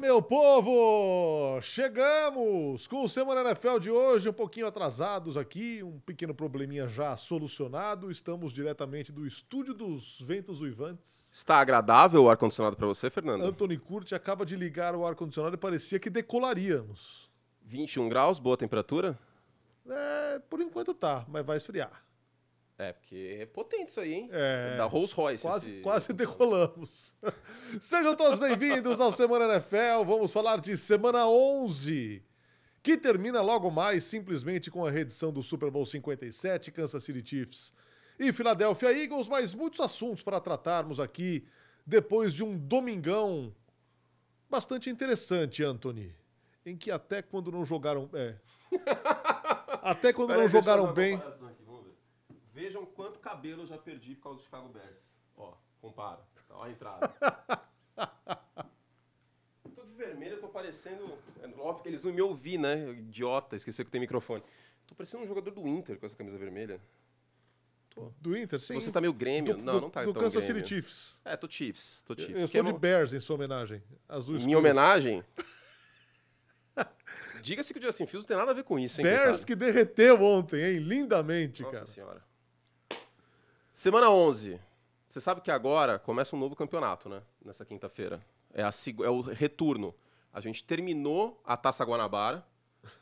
meu povo! Chegamos com o Semana NFL de hoje, um pouquinho atrasados aqui, um pequeno probleminha já solucionado. Estamos diretamente do estúdio dos Ventos Uivantes. Está agradável o ar-condicionado para você, Fernando? Anthony Curti acaba de ligar o ar-condicionado e parecia que decolaríamos. 21 graus, boa temperatura? É, por enquanto tá, mas vai esfriar. É, porque é potente isso aí, hein? É. Da Rolls Royce. Quase, esse- quase decolamos. Sejam todos bem-vindos ao Semana NFL. Vamos falar de semana 11, que termina logo mais simplesmente com a reedição do Super Bowl 57, Kansas City Chiefs e Philadelphia Eagles, mas muitos assuntos para tratarmos aqui depois de um domingão bastante interessante, Anthony, em que até quando não jogaram, é, até quando Peraí, não eu jogaram bem, comparação. Vejam quanto cabelo eu já perdi por causa do Chicago Bears. Ó, compara. Ó a entrada. tô de vermelho, eu tô parecendo... É óbvio que eles não me ouvir, né? Idiota, esqueci que tem microfone. Tô parecendo um jogador do Inter com essa camisa vermelha. do Inter, sim. Você tá meio Grêmio? do, não, do- não tá do tão Kansas Grêmio. City Chiefs. É, tô Chiefs. Tô Chiefs. Eu é estou de uma- Bears em sua homenagem. Azul Minha escuro. homenagem? Diga-se que o Justin Fields não tem nada a ver com isso, hein, Bears coitado? que derreteu ontem, hein? Lindamente, Nossa cara. senhora. Semana 11. Você sabe que agora começa um novo campeonato, né? Nessa quinta-feira. É, é o retorno. A gente terminou a Taça Guanabara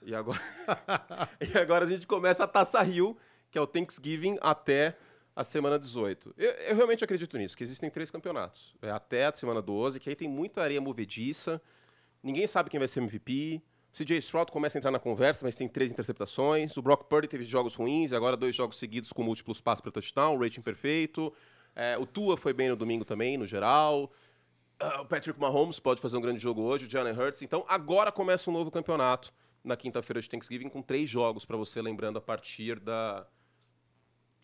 e agora, e agora a gente começa a Taça Rio, que é o Thanksgiving até a semana 18. Eu, eu realmente acredito nisso, que existem três campeonatos. É até a semana 12, que aí tem muita areia movediça, ninguém sabe quem vai ser MVP. CJ Stroud começa a entrar na conversa, mas tem três interceptações. O Brock Purdy teve jogos ruins, agora dois jogos seguidos com múltiplos passos para touchdown, rating perfeito. É, o Tua foi bem no domingo também, no geral. Ah, o Patrick Mahomes pode fazer um grande jogo hoje, o Jalen Hurts. Então agora começa um novo campeonato na quinta-feira de Thanksgiving com três jogos para você, lembrando a partir da.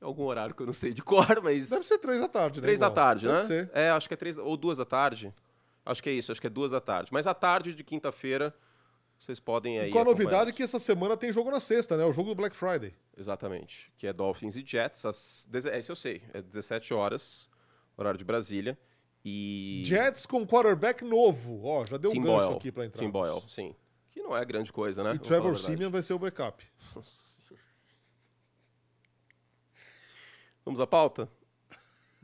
Algum horário que eu não sei de cor, mas. Deve ser três da tarde, né? Três da igual? tarde, Deve né? ser. É, acho que é três ou duas da tarde. Acho que é isso, acho que é duas da tarde. Mas à tarde de quinta-feira, vocês podem aí. E com a novidade que essa semana tem jogo na sexta, né? O jogo do Black Friday. Exatamente. Que é Dolphins e Jets. Às... Esse eu sei. É 17 horas, horário de Brasília. E. Jets com quarterback novo. Ó, já deu um Tim gancho Boyle. aqui pra entrar. Tim Boyle, sim. Que não é grande coisa, né? E Trevor. Simeon vai ser o backup. Nossa. Vamos à pauta?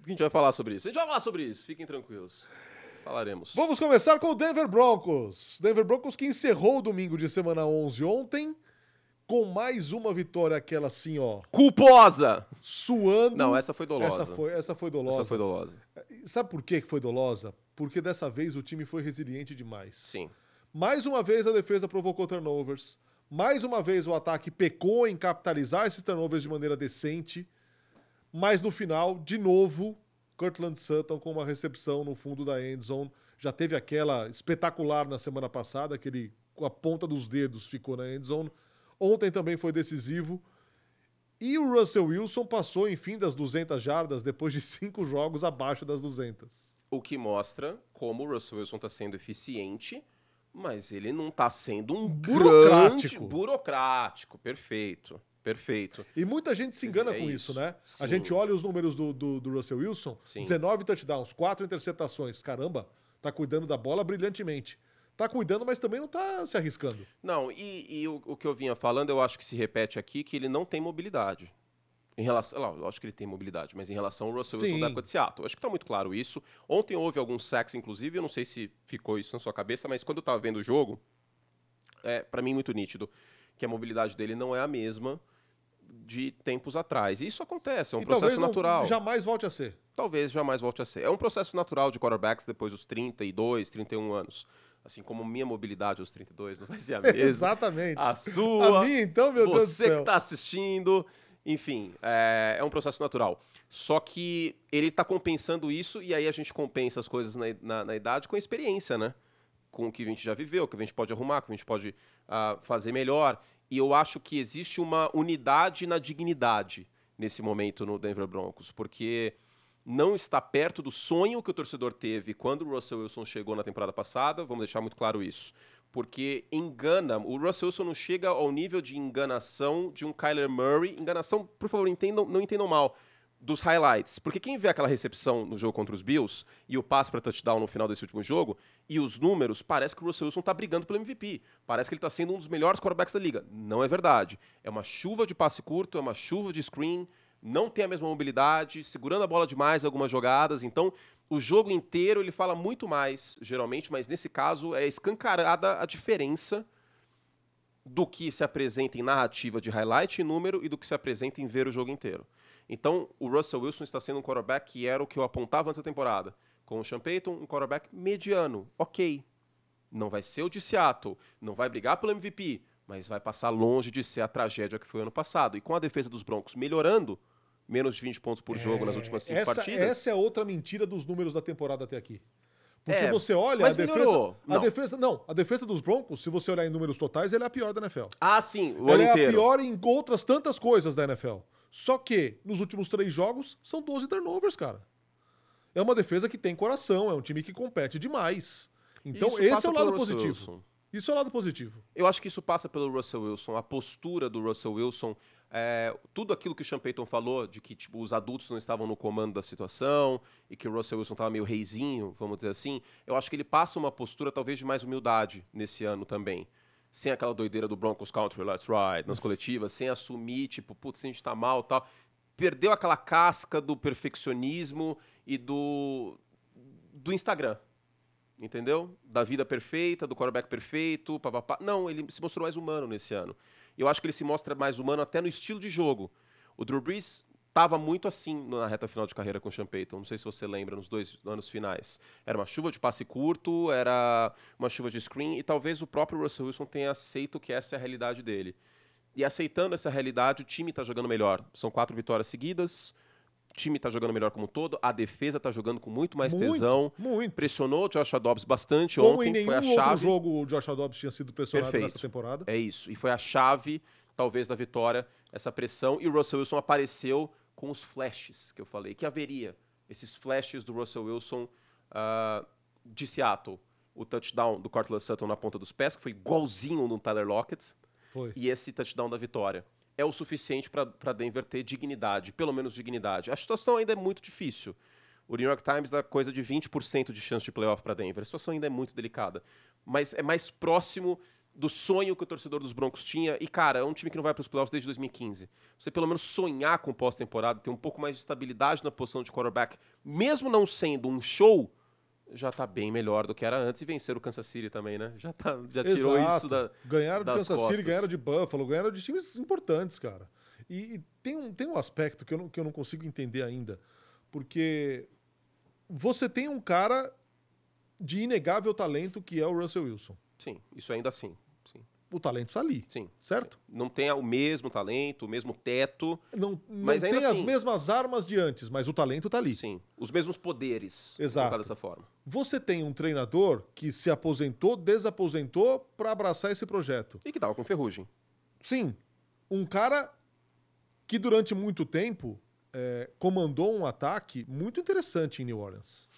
A gente vai falar sobre isso. A gente vai falar sobre isso, fiquem tranquilos. Falaremos. Vamos começar com o Denver Broncos. Denver Broncos que encerrou o domingo de semana 11 ontem com mais uma vitória aquela assim, ó, Culposa! suando. Não, essa foi dolosa. Essa foi, essa foi dolosa. Essa foi dolosa. Sabe por que que foi dolosa? Porque dessa vez o time foi resiliente demais. Sim. Mais uma vez a defesa provocou turnovers. Mais uma vez o ataque pecou em capitalizar esses turnovers de maneira decente. Mas no final, de novo, Cortland Sutton com uma recepção no fundo da end zone. Já teve aquela espetacular na semana passada, que ele com a ponta dos dedos ficou na end zone. Ontem também foi decisivo. E o Russell Wilson passou, enfim, das 200 jardas depois de cinco jogos abaixo das 200. O que mostra como o Russell Wilson está sendo eficiente, mas ele não está sendo um Burocrático. burocrático. Perfeito. Perfeito. E muita gente se engana É com isso, isso. né? Sim. A gente olha os números do, do, do Russell Wilson: Sim. 19 touchdowns, 4 interceptações. Caramba, tá cuidando da bola brilhantemente. Tá cuidando, mas também não tá se arriscando. Não, e, e o, o que eu vinha falando, eu acho que se repete aqui, que ele não tem mobilidade. Em relação, lá, eu acho que ele tem mobilidade, mas em relação ao Russell Wilson Sim. da época de Seattle. Acho que tá muito claro isso. Ontem houve alguns sacks, inclusive, eu não sei se ficou isso na sua cabeça, mas quando eu tava vendo o jogo, é para mim muito nítido que a mobilidade dele não é a mesma de tempos atrás. E isso acontece, é um e processo natural. jamais volte a ser. Talvez jamais volte a ser. É um processo natural de quarterbacks depois dos 32, 31 anos. Assim como minha mobilidade aos 32 não vai ser a mesma. Exatamente. A sua. A minha, então, meu Deus do você céu. que tá assistindo. Enfim, é, é um processo natural. Só que ele tá compensando isso e aí a gente compensa as coisas na, na- na idade com a experiência, né? Com o que a gente já viveu, o que a gente pode arrumar, o que a gente pode ah, fazer melhor. E eu acho que existe uma unidade na dignidade nesse momento no Denver Broncos, porque não está perto do sonho que o torcedor teve quando o Russell Wilson chegou na temporada passada, vamos deixar muito claro isso. Porque engana, o Russell Wilson não chega ao nível de enganação de um Kyler Murray. Enganação, por favor, entendam, não entendam mal. Dos highlights. Porque quem vê aquela recepção no jogo contra os Bills e o passe para touchdown no final desse último jogo e os números, parece que o Russell Wilson está brigando pelo MVP. Parece que ele está sendo um dos melhores quarterbacks da liga. Não é verdade. É uma chuva de passe curto, é uma chuva de screen, não tem a mesma mobilidade, segurando a bola demais em algumas jogadas. Então, o jogo inteiro ele fala muito mais, geralmente, mas nesse caso é escancarada a diferença do que se apresenta em narrativa de highlight e número e do que se apresenta em ver o jogo inteiro. Então, o Russell Wilson está sendo um quarterback que era o que eu apontava antes da temporada. Com o Sean Payton, um quarterback mediano, ok. Não vai ser o de Seattle, não vai brigar pelo MVP, mas vai passar longe de ser a tragédia que foi ano passado. E com a defesa dos Broncos melhorando, menos de 20 pontos por jogo é, nas últimas cinco essa, partidas. Essa é outra mentira dos números da temporada até aqui. Porque é, você olha a defesa, a não. defesa. Não, a defesa dos Broncos, se você olhar em números totais, ela é a pior da NFL. Ah, sim, o ela é inteiro. a pior em outras tantas coisas da NFL. Só que, nos últimos três jogos, são 12 turnovers, cara. É uma defesa que tem coração, é um time que compete demais. Então, isso esse é o lado positivo. Wilson. Isso é o lado positivo. Eu acho que isso passa pelo Russell Wilson, a postura do Russell Wilson, é, tudo aquilo que o Sean Payton falou, de que tipo, os adultos não estavam no comando da situação e que o Russell Wilson estava meio reizinho, vamos dizer assim. Eu acho que ele passa uma postura talvez de mais humildade nesse ano também sem aquela doideira do Broncos Country, Let's Ride, nas coletivas, sem assumir, tipo, putz, a gente tá mal tal. Perdeu aquela casca do perfeccionismo e do, do Instagram. Entendeu? Da vida perfeita, do quarterback perfeito, papapá. Não, ele se mostrou mais humano nesse ano. Eu acho que ele se mostra mais humano até no estilo de jogo. O Drew Brees estava muito assim na reta final de carreira com o Sean Payton. Não sei se você lembra, nos dois anos finais. Era uma chuva de passe curto, era uma chuva de screen, e talvez o próprio Russell Wilson tenha aceito que essa é a realidade dele. E aceitando essa realidade, o time está jogando melhor. São quatro vitórias seguidas, o time está jogando melhor como um todo, a defesa está jogando com muito mais muito, tesão. Muito. Pressionou o Josh Dobbs bastante como ontem. Em nenhum foi a outro chave. jogo o Josh Dobbs tinha sido pressionado Perfeito. nessa temporada. É isso. E foi a chave, talvez, da vitória, essa pressão. E o Russell Wilson apareceu com os flashes que eu falei, que haveria esses flashes do Russell Wilson uh, de Seattle. O touchdown do Cortland Sutton na ponta dos pés, que foi igualzinho no Tyler Lockett. Foi. E esse touchdown da vitória. É o suficiente para Denver ter dignidade, pelo menos dignidade. A situação ainda é muito difícil. O New York Times dá coisa de 20% de chance de playoff para Denver. A situação ainda é muito delicada. Mas é mais próximo do sonho que o torcedor dos Broncos tinha. E, cara, é um time que não vai para os playoffs desde 2015. Você pelo menos sonhar com pós-temporada, ter um pouco mais de estabilidade na posição de quarterback, mesmo não sendo um show, já está bem melhor do que era antes. E vencer o Kansas City também, né? Já, tá, já tirou Exato. isso da. Ganharam de das Kansas City, costas. ganharam de Buffalo, ganharam de times importantes, cara. E, e tem, um, tem um aspecto que eu, não, que eu não consigo entender ainda. Porque você tem um cara de inegável talento que é o Russell Wilson. Sim, isso ainda assim. Sim. O talento está ali, Sim. certo? Não tem o mesmo talento, o mesmo teto. Não, não Mas ainda tem as assim- mesmas armas de antes, mas o talento está ali. Sim. Os mesmos poderes. Exato. dessa forma. Você tem um treinador que se aposentou, desaposentou para abraçar esse projeto. E que tava com ferrugem. Sim, um cara que durante muito tempo é, comandou um ataque muito interessante em New Orleans.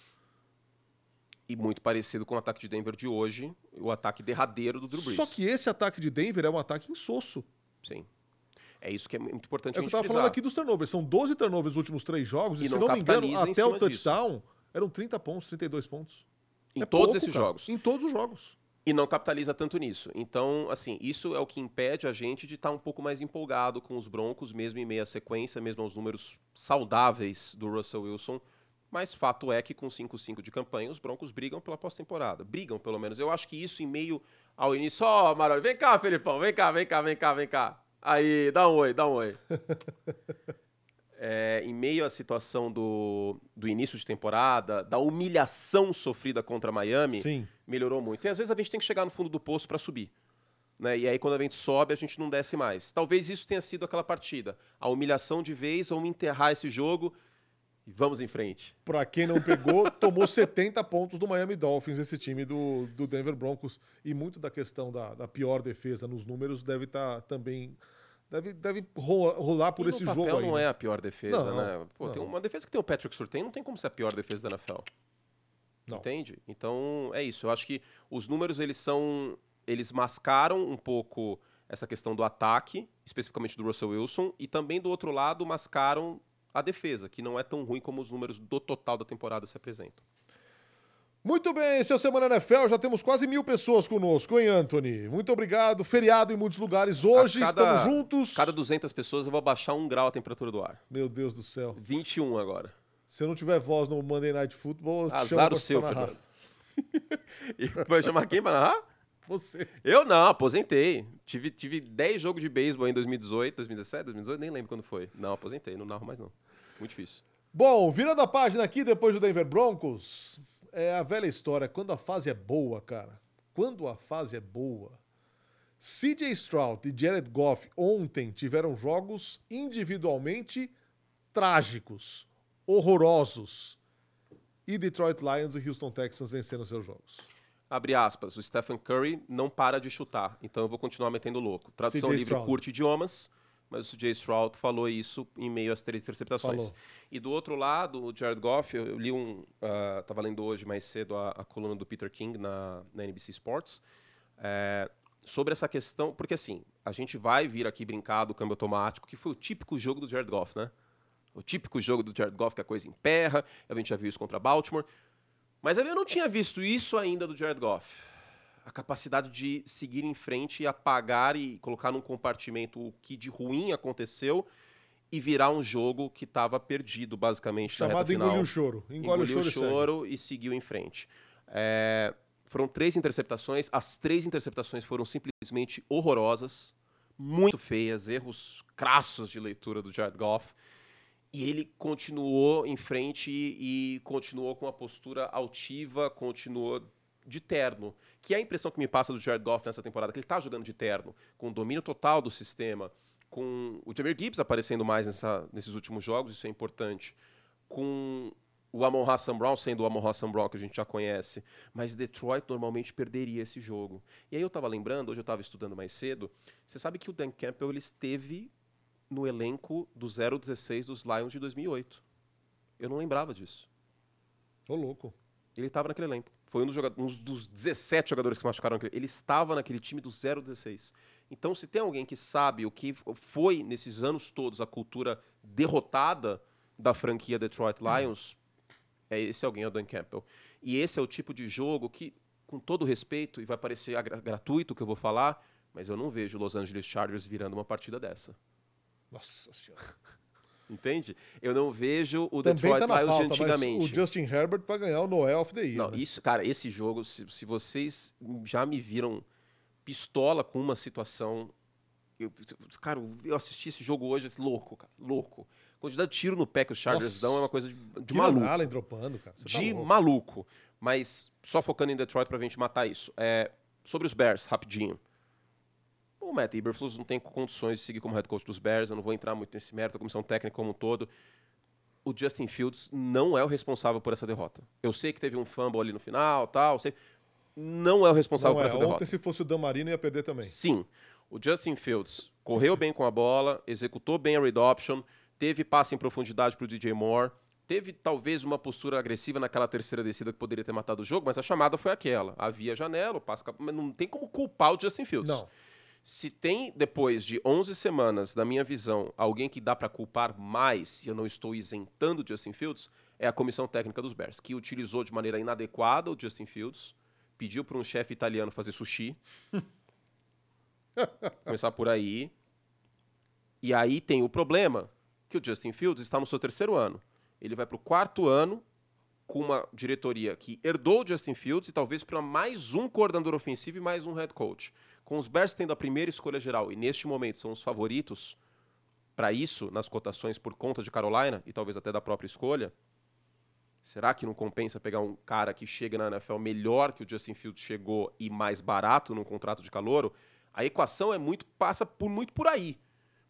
E muito parecido com o ataque de Denver de hoje, o ataque derradeiro do Drew Brees. Só que esse ataque de Denver é um ataque insosso. Sim. É isso que é muito importante É a o que eu gente tava frisar. falando aqui dos turnovers. São 12 turnovers nos últimos três jogos. E, E se não me engano, até o touchdown eram 30 pontos, 32 pontos. Em É todos pouco, esses cara. jogos. Em todos os jogos. E não capitaliza tanto nisso. Então, assim, isso é o que impede a gente de estar um pouco mais empolgado com os Broncos, mesmo em meia sequência, mesmo aos números saudáveis do Russell Wilson. Mas fato é que com 5-5 de campanha, os Broncos brigam pela pós-temporada. Brigam, pelo menos. Eu acho que isso em meio ao início. Ó, Maroli, vem cá, Felipão, vem cá, vem cá, vem cá, vem cá. Aí, dá um oi, dá um oi. É, em meio à situação do, do início de temporada, da humilhação sofrida contra Miami, Sim. melhorou muito. E às vezes a gente tem que chegar no fundo do poço para subir. Né? E aí, quando a gente sobe, a gente não desce mais. Talvez isso tenha sido aquela partida. A humilhação de vez, vamos enterrar esse jogo e vamos em frente. Pra quem não pegou, tomou 70 pontos do Miami Dolphins, esse time do, do Denver Broncos. E muito da questão da, da pior defesa nos números deve estar também. Deve, deve ro- rolar por E esse jogo aí. não né? é a pior defesa, Não, né? Pô, tem não. uma defesa que tem o Patrick Surtain, não tem como ser a pior defesa da NFL. Não. Entende? Então, é isso. Eu acho que os números, eles são... Eles mascaram um pouco essa questão do ataque, especificamente do Russell Wilson, e também, do outro lado, mascaram a defesa, que não é tão ruim como os números do total da temporada se apresentam. Muito bem, esse é Semana NFL. Já temos quase mil pessoas conosco, hein, Anthony? Muito obrigado. Feriado em muitos lugares. Hoje cada, estamos juntos. Cada 200 pessoas eu vou baixar um grau a temperatura do ar. Meu Deus do céu. 21 agora. Se eu não tiver voz no Monday Night Football, eu Azar o seu, Fernando. vai chamar quem pra narrar? Você. Eu não, aposentei. Tive, tive 10 jogos de beisebol em 2018, 2017, 2018, nem lembro quando foi. Não, aposentei, não narro mais não. Muito difícil. Bom, virando a página aqui depois do Denver Broncos, é a velha história. Quando a fase é boa, cara. Quando a fase é boa. CJ Stroud e Jared Goff ontem tiveram jogos individualmente trágicos, horrorosos. E Detroit Lions e Houston Texans venceram seus jogos. Abre aspas, o Stephen Curry não para de chutar, então eu vou continuar metendo louco. Tradução livre Stroud. curte idiomas, mas o Jay Stroud falou isso em meio às três interceptações. Falou. E do outro lado, o Jared Goff, eu li um. Uh, tava lendo hoje mais cedo a, a coluna do Peter King na, na NBC Sports. É, sobre essa questão, porque assim, a gente vai vir aqui brincar do câmbio automático, que foi o típico jogo do Jared Goff, né? O típico jogo do Jared Goff, que a coisa emperra, a gente já viu isso contra Baltimore. Mas eu não tinha visto isso ainda do Jared Goff a capacidade de seguir em frente e apagar e colocar num compartimento o que de ruim aconteceu e virar um jogo que estava perdido, basicamente. Chamado engoliu o choro. Engole engoliu o choro, o choro e, e, seguiu em frente. É, foram três interceptações, as três interceptações foram simplesmente horrorosas, muito feias, erros crassos de leitura do Jared Goff. E ele continuou em frente e, e continuou com uma postura altiva, continuou de terno, que é a impressão que me passa do Jared Goff nessa temporada, que ele está jogando de terno, com domínio total do sistema, com o Jameer Gibbs aparecendo mais nessa, nesses últimos jogos, isso é importante, com o Amon Hassan Brown sendo o Amon Hassan Brown que a gente já conhece, mas Detroit normalmente perderia esse jogo. E aí eu estava lembrando, hoje eu estava estudando mais cedo, você sabe que o Dan Campbell ele esteve no elenco do 016 dos Lions de 2008. Eu não lembrava disso. Ô, louco. Ele estava naquele elenco. Foi um dos, um dos 17 jogadores que machucaram. Ele estava naquele time do 0-16. Então, se tem alguém que sabe o que foi nesses anos todos a cultura derrotada da franquia Detroit Lions, é esse alguém é o Dan Campbell. E esse é o tipo de jogo que, com todo respeito, e vai parecer gratuito o que eu vou falar, mas eu não vejo Los Angeles Chargers virando uma partida dessa. Nossa Senhora. Entende? Eu não vejo o Também Detroit tá Lions de antigamente. o Justin Herbert vai ganhar o Noel of the Year. Não, né? isso, cara, esse jogo, se, se, vocês já me viram pistola com uma situação. Eu, cara, eu assisti esse jogo hoje, louco, cara, louco. Quantidade de tiro no pé que os Chargers Nossa. dão é uma coisa de, de maluco. Allen dropando, cara. Você tá de tá maluco. Mas só focando em Detroit pra gente matar isso. É, sobre os Bears, rapidinho. O Matt Eberflus não tem condições de seguir como head coach dos Bears, eu não vou entrar muito nesse mérito, a comissão técnica como um todo. O Justin Fields não é o responsável por essa derrota. Eu sei que teve um fumble ali no final, tal, sei. Não é o responsável não por é. essa Ontem, derrota. se fosse o Dan Marino, ia perder também. Sim. O Justin Fields correu bem com a bola, executou bem a read option, teve passe em profundidade para o DJ Moore, teve talvez uma postura agressiva naquela terceira descida que poderia ter matado o jogo, mas a chamada foi aquela. Havia janela, o passe, não tem como culpar o Justin Fields. Não. Se tem, depois de 11 semanas, na minha visão, alguém que dá para culpar mais, e eu não estou isentando Justin Fields, é a comissão técnica dos Bears, que utilizou de maneira inadequada o Justin Fields, pediu para um chefe italiano fazer sushi. Começar por aí. E aí tem o problema que o Justin Fields está no seu terceiro ano. Ele vai para o quarto ano com uma diretoria que herdou o Justin Fields e talvez para mais um coordenador ofensivo e mais um head coach. Com os Bears tendo a primeira escolha geral e neste momento são os favoritos para isso nas cotações por conta de Carolina e talvez até da própria escolha, será que não compensa pegar um cara que chega na NFL melhor que o Justin Fields chegou e mais barato num contrato de calouro? A equação é muito passa por muito por aí.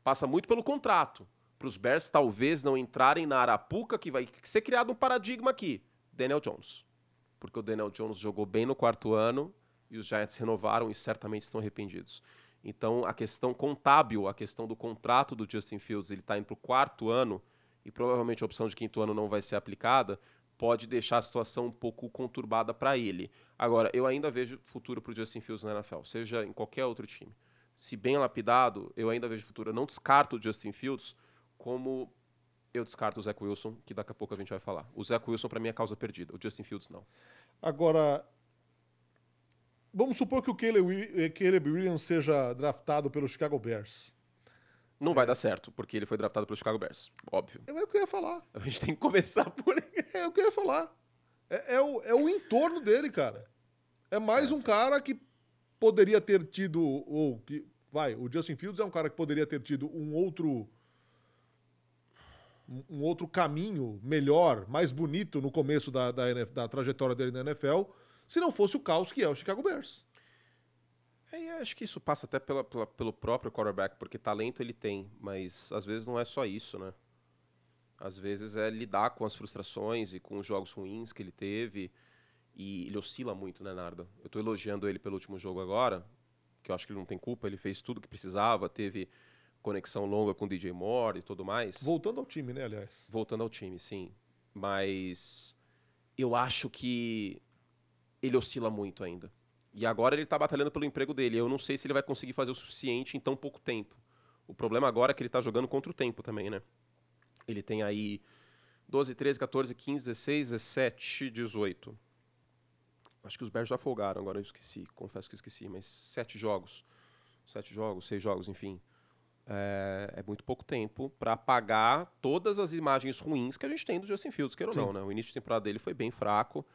Passa muito pelo contrato. Para os Bears talvez não entrarem na arapuca que vai ser criado um paradigma aqui. Daniel Jones. Porque o Daniel Jones jogou bem no quarto ano e os Giants renovaram e certamente estão arrependidos. Então, a questão contábil, a questão do contrato do Justin Fields, ele está indo para o quarto ano e provavelmente a opção de quinto ano não vai ser aplicada, pode deixar a situação um pouco conturbada para ele. Agora, eu ainda vejo futuro para o Justin Fields na NFL, seja em qualquer outro time. Se bem lapidado, eu ainda vejo futuro. Eu não descarto o Justin Fields como eu descarto o Zach Wilson, que daqui a pouco a gente vai falar. O Zach Wilson, para mim, é causa perdida. O Justin Fields, não. Agora, vamos supor que o Caleb, eh, Caleb Williams seja draftado pelo Chicago Bears. Não vai dar certo, porque ele foi draftado pelo Chicago Bears, óbvio. É o que eu ia falar. A gente tem que começar por aí. É o que eu ia falar. É, é o, é o entorno dele, cara. É mais um cara que poderia ter tido, ou que, vai, o Justin Fields é um cara que poderia ter tido um outro um- outro caminho melhor, mais bonito no começo da, da, da trajetória dele na NFL, se não fosse o caos que é o Chicago Bears. É, e acho que isso passa até pela- pela- pelo próprio quarterback, porque talento ele tem, mas às vezes não é só isso, né? Às vezes é lidar com as frustrações e com os jogos ruins que ele teve. E ele oscila muito, né, Nardo? Eu tô elogiando ele pelo último jogo agora, que eu acho que ele não tem culpa, ele fez tudo que precisava, teve conexão longa com o DJ Moore e tudo mais. Voltando ao time, né, aliás. Voltando ao time, sim. Mas eu acho que ele oscila muito ainda. E agora ele tá batalhando pelo emprego dele. Eu não sei se ele vai conseguir fazer o suficiente em tão pouco tempo. O problema agora é que ele tá jogando contra o tempo também, né? Ele tem aí 12, 13, 14, 15, 16, 17, 18. Acho que os Bears já folgaram, agora eu esqueci. Confesso que esqueci, mas sete jogos. Sete jogos, seis jogos, enfim. É, é muito pouco tempo para apagar todas as imagens ruins que a gente tem do Justin Fields, queira ou não, né? O início de temporada dele foi bem fraco,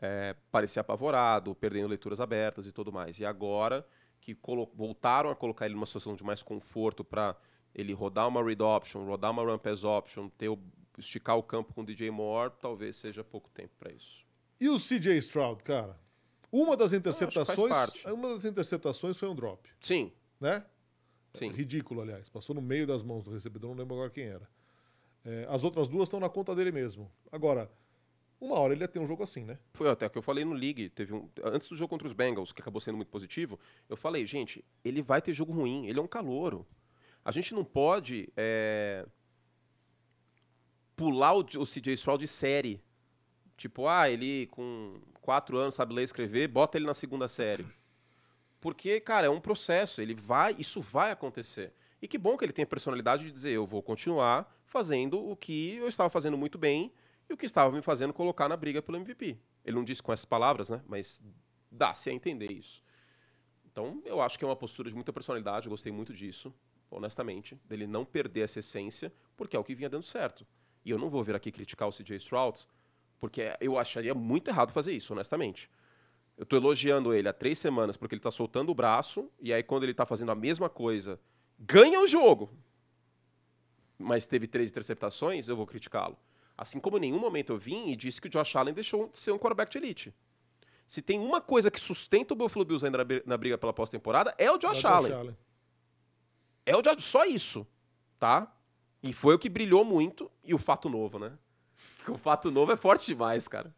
é, parecia apavorado, perdendo leituras abertas e tudo mais. E agora que voltaram a colocar ele numa situação de mais conforto para ele rodar uma read option, rodar uma run pass option, ter o- esticar o campo com o DJ Moore, talvez seja pouco tempo para isso. E o CJ Stroud, cara? Uma das interceptações, uma das interceptações foi um drop, Sim, né? sim. Ridículo, aliás. Passou no meio das mãos do recebedor, não lembro agora quem era. É, as outras duas estão na conta dele mesmo. Agora, uma hora ele ia ter um jogo assim, né? Foi até que eu falei no League, teve um, antes do jogo contra os Bengals, que acabou sendo muito positivo, eu falei, gente, ele vai ter jogo ruim, ele é um calouro. A gente não pode é, pular o, o CJ Stroud de série. Tipo, ah, ele com quatro anos sabe ler e escrever, bota ele na segunda série. Porque, cara, é um processo, ele vai, isso vai acontecer. E que bom que ele tem a personalidade de dizer, eu vou continuar fazendo o que eu estava fazendo muito bem e o que estava me fazendo colocar na briga pelo MVP. Ele não disse com essas palavras, né? Mas dá-se a entender isso. Então, eu acho que é uma postura de muita personalidade, eu gostei muito disso, honestamente, dele não perder essa essência, porque é o que vinha dando certo. E eu não vou vir aqui criticar o CJ Stroud, porque eu acharia muito errado fazer isso, honestamente. Eu tô elogiando ele há três semanas porque ele tá soltando o braço, e aí quando ele tá fazendo a mesma coisa, ganha o jogo. Mas teve três interceptações, eu vou criticá-lo. Assim como em nenhum momento eu vim e disse que o Josh Allen deixou de ser um quarterback de elite. Se tem uma coisa que sustenta o Buffalo Bills ainda na bri- na briga pela pós-temporada, é o Josh Vai Allen. Allen. É o Josh, só isso, tá? E foi o que brilhou muito, e o fato novo, né? O fato novo é forte demais, cara.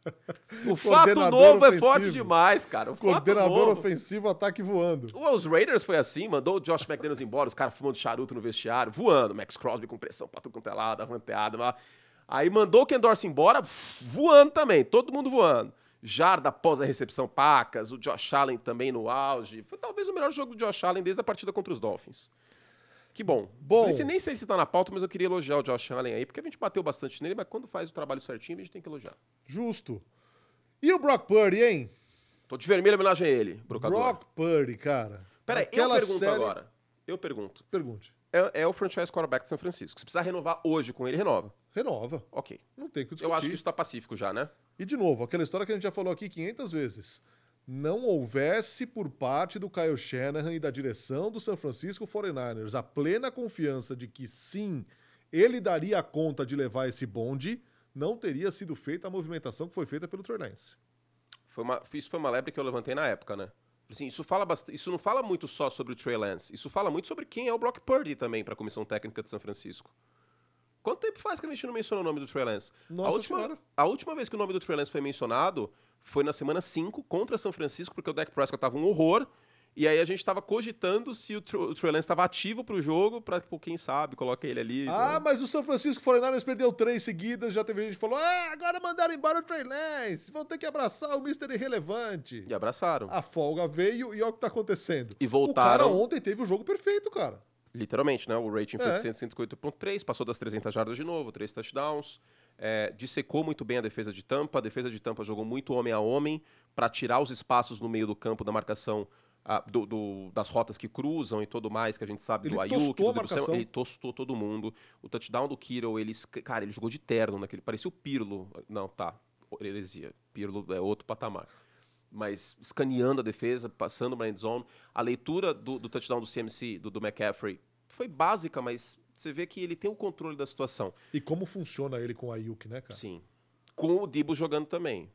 O fato novo é ofensivo. forte demais, cara. O Coordenador ofensivo, ataque voando. Os Raiders foi assim, mandou o Josh McDaniels embora, os caras fumando charuto no vestiário, voando, Max Crosby com pressão pra tudo quanto é lado, avanteado lá. Aí mandou o Ken Dorsey embora, voando também, todo mundo voando. Jarda após a recepção pacas, o Josh Allen também no auge. Foi talvez o melhor jogo do Josh Allen desde a partida contra os Dolphins. Que bom. Bom. Nem sei- Nem sei se tá na pauta, mas eu queria elogiar o Josh Allen aí, porque a gente bateu bastante nele, mas quando faz o trabalho certinho, a gente tem que elogiar. Justo. E o Brock Purdy, hein? Tô de vermelho em homenagem a ele, brocador. Brock Purdy, cara. Peraí, eu Aquela pergunto série- agora. Eu pergunto. Pergunte. é, é o franchise quarterback de São Francisco. Se precisar renovar hoje com ele, renova. Renova. Ok. Não tem o que discutir. Eu acho que isso tá pacífico já, né? E de novo, aquela história que a gente já falou aqui 500 vezes. Não houvesse por parte do Kyle Shanahan e da direção do San Francisco 49ers a plena confiança de que sim, ele daria conta de levar esse bonde, não teria sido feita a movimentação que foi feita pelo Trey Lance. Foi uma, isso foi uma lebre que eu levantei na época, né? Assim, isso, fala isso não fala muito só sobre o Trey Lance. Isso fala muito sobre quem é o Brock Purdy também para a comissão técnica de São Francisco. Quanto tempo faz que a gente não menciona o nome do Trey Lance? Nossa a, última, Senhora. a última vez que o nome do Trey Lance foi mencionado foi na semana 5 contra São Francisco, porque o Dak Prescott tava um horror. E aí a gente tava cogitando se o, Tr o Trey Lance estava ativo pro jogo, pra, pô, quem sabe, coloca ele ali. Ah, mas o San Francisco 49ers perdeu três seguidas, já teve gente que falou: ah, agora mandaram embora o Trey Lance, vão ter que abraçar o Mr. Irrelevante. E abraçaram. A folga veio e olha o que tá acontecendo. E O cara voltaram. ontem teve o jogo perfeito, cara. Literalmente, né? O rating foi É. de 158.3, passou das 300 jardas de novo, três touchdowns. É, dissecou muito bem a defesa de Tampa. A defesa de Tampa jogou muito homem a homem para tirar os espaços no meio do campo da marcação ah, do- do- das rotas que cruzam e tudo mais, que a gente sabe Ele do Ayuk, do a marcação. Ele tostou todo mundo. O touchdown do Kittle, ele, cara, ele jogou de terno naquele. Parecia o Pirlo. Não, tá. Heresia. Pirlo é outro patamar. Mas escaneando a defesa, passando para end zone. A leitura do, do touchdown do CMC, do, do McCaffrey, foi básica, mas você vê que ele tem o controle da situação. E como funciona ele com a Ayuk, né, cara? Sim. Com o Dibo jogando também.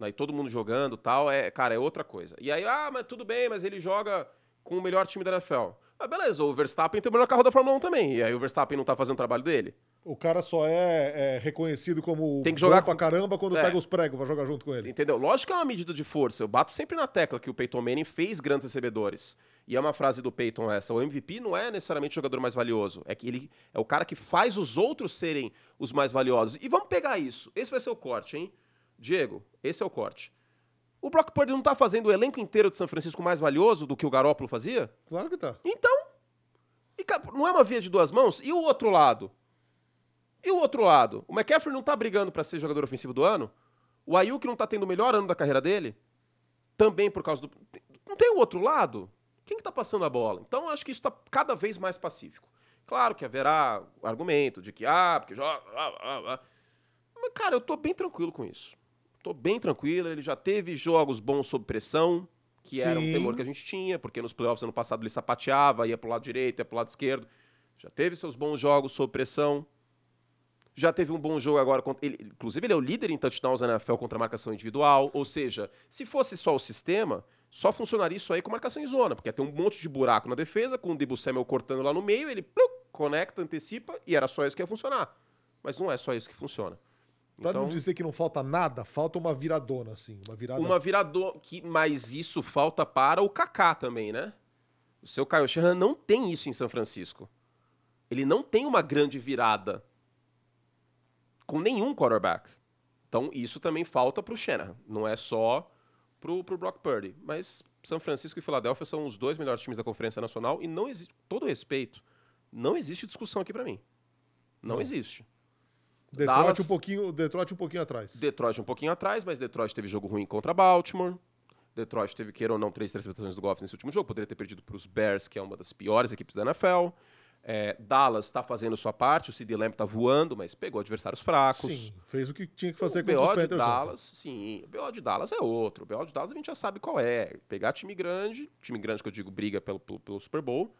Aí todo mundo jogando tal, é, cara, é outra coisa. E aí, ah, mas tudo bem, mas ele joga com o melhor time da NFL. Ah, beleza, o Verstappen tem o melhor carro da Fórmula 1 também. E aí o Verstappen não tá fazendo o trabalho dele? O cara só é, é reconhecido como Tem que jogar bom pra com- caramba quando É. pega os pregos pra jogar junto com ele. Entendeu? Lógico que é uma medida de força. Eu bato sempre na tecla que o Peyton Manning fez grandes recebedores. E é uma frase do Peyton essa: o MVP não é necessariamente o jogador mais valioso. É que ele é o cara que faz os outros serem os mais valiosos. E vamos pegar isso. Esse vai ser o corte, hein? Diego, esse é o corte. O Brock Purdy não tá fazendo o elenco inteiro de São Francisco mais valioso do que o Garópolo fazia? Claro que tá. Então, e, não é uma via de duas mãos? E o outro lado? E o outro lado? O McCaffrey não tá brigando para ser jogador ofensivo do ano? O Ayuk não tá tendo o melhor ano da carreira dele? Também por causa do... Não tem o outro lado? Quem que tá passando a bola? Então, eu acho que isso tá cada vez mais pacífico. Claro que haverá argumento de que, ah, porque joga... Ah, ah, ah. Mas, cara, eu tô bem tranquilo com isso. Tô bem tranquilo. Ele já teve jogos bons sob pressão, que era um Sim. temor que a gente tinha, porque nos playoffs ano passado ele sapateava, ia pro lado direito, ia pro lado esquerdo. Já teve seus bons jogos sob pressão. Já teve um bom jogo agora. contra- Ele, inclusive, ele é o líder em touchdowns na NFL contra a marcação individual. Ou seja, se fosse só o sistema, só funcionaria isso aí com marcação em zona, porque ter um monte de buraco na defesa, com o Debo Samuel cortando lá no meio, ele conecta, antecipa, e era só isso que ia funcionar. Mas não é só isso que funciona. Pra Então, não dizer que não falta nada, falta uma viradona, assim. Uma virada. uma virador que mas isso falta para o Kaká também, né? O seu Kyle Shanahan não tem isso em São Francisco. Ele não tem uma grande virada com nenhum quarterback. Então isso também falta para o Shanahan. Não é só pro, pro Brock Purdy. Mas São Francisco e Filadélfia são os dois melhores times da Conferência Nacional e não existe, todo respeito, não existe discussão aqui para mim. Não, Não. existe. Detroit, Dallas- um pouquinho, Detroit um pouquinho atrás. Detroit um pouquinho atrás, mas Detroit teve jogo ruim contra Baltimore. Detroit teve, queira ou não, três interceptações do Goff nesse último jogo. Poderia ter perdido para os Bears, que é uma das piores equipes da NFL. É, Dallas está fazendo sua parte, o CD Lamb está voando, mas pegou adversários fracos. Sim, fez o que tinha que fazer o contra os BO de Panthers. ontem. Dallas, sim. O BO de Dallas é outro. O BO de Dallas a gente já sabe qual é. Pegar time grande, time grande que eu digo briga pelo, pelo, pelo Super Bowl,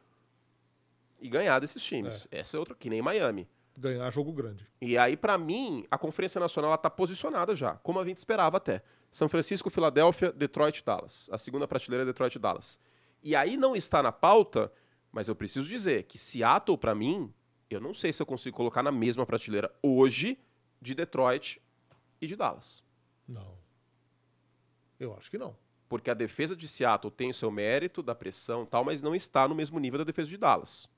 e ganhar desses times. Essa é outra, que nem Miami. Ganhar jogo grande. E aí, pra mim, a Conferência Nacional ela tá posicionada já, como a gente esperava até. São Francisco, Filadélfia, Detroit, Dallas. A segunda prateleira é Detroit, Dallas. E aí não está na pauta, mas eu preciso dizer que Seattle, pra mim, eu não sei se eu consigo colocar na mesma prateleira hoje de Detroit e de Dallas. Não. Eu acho que não. Porque a defesa de Seattle tem o seu mérito da pressão e tal, mas não está no mesmo nível da defesa de Dallas.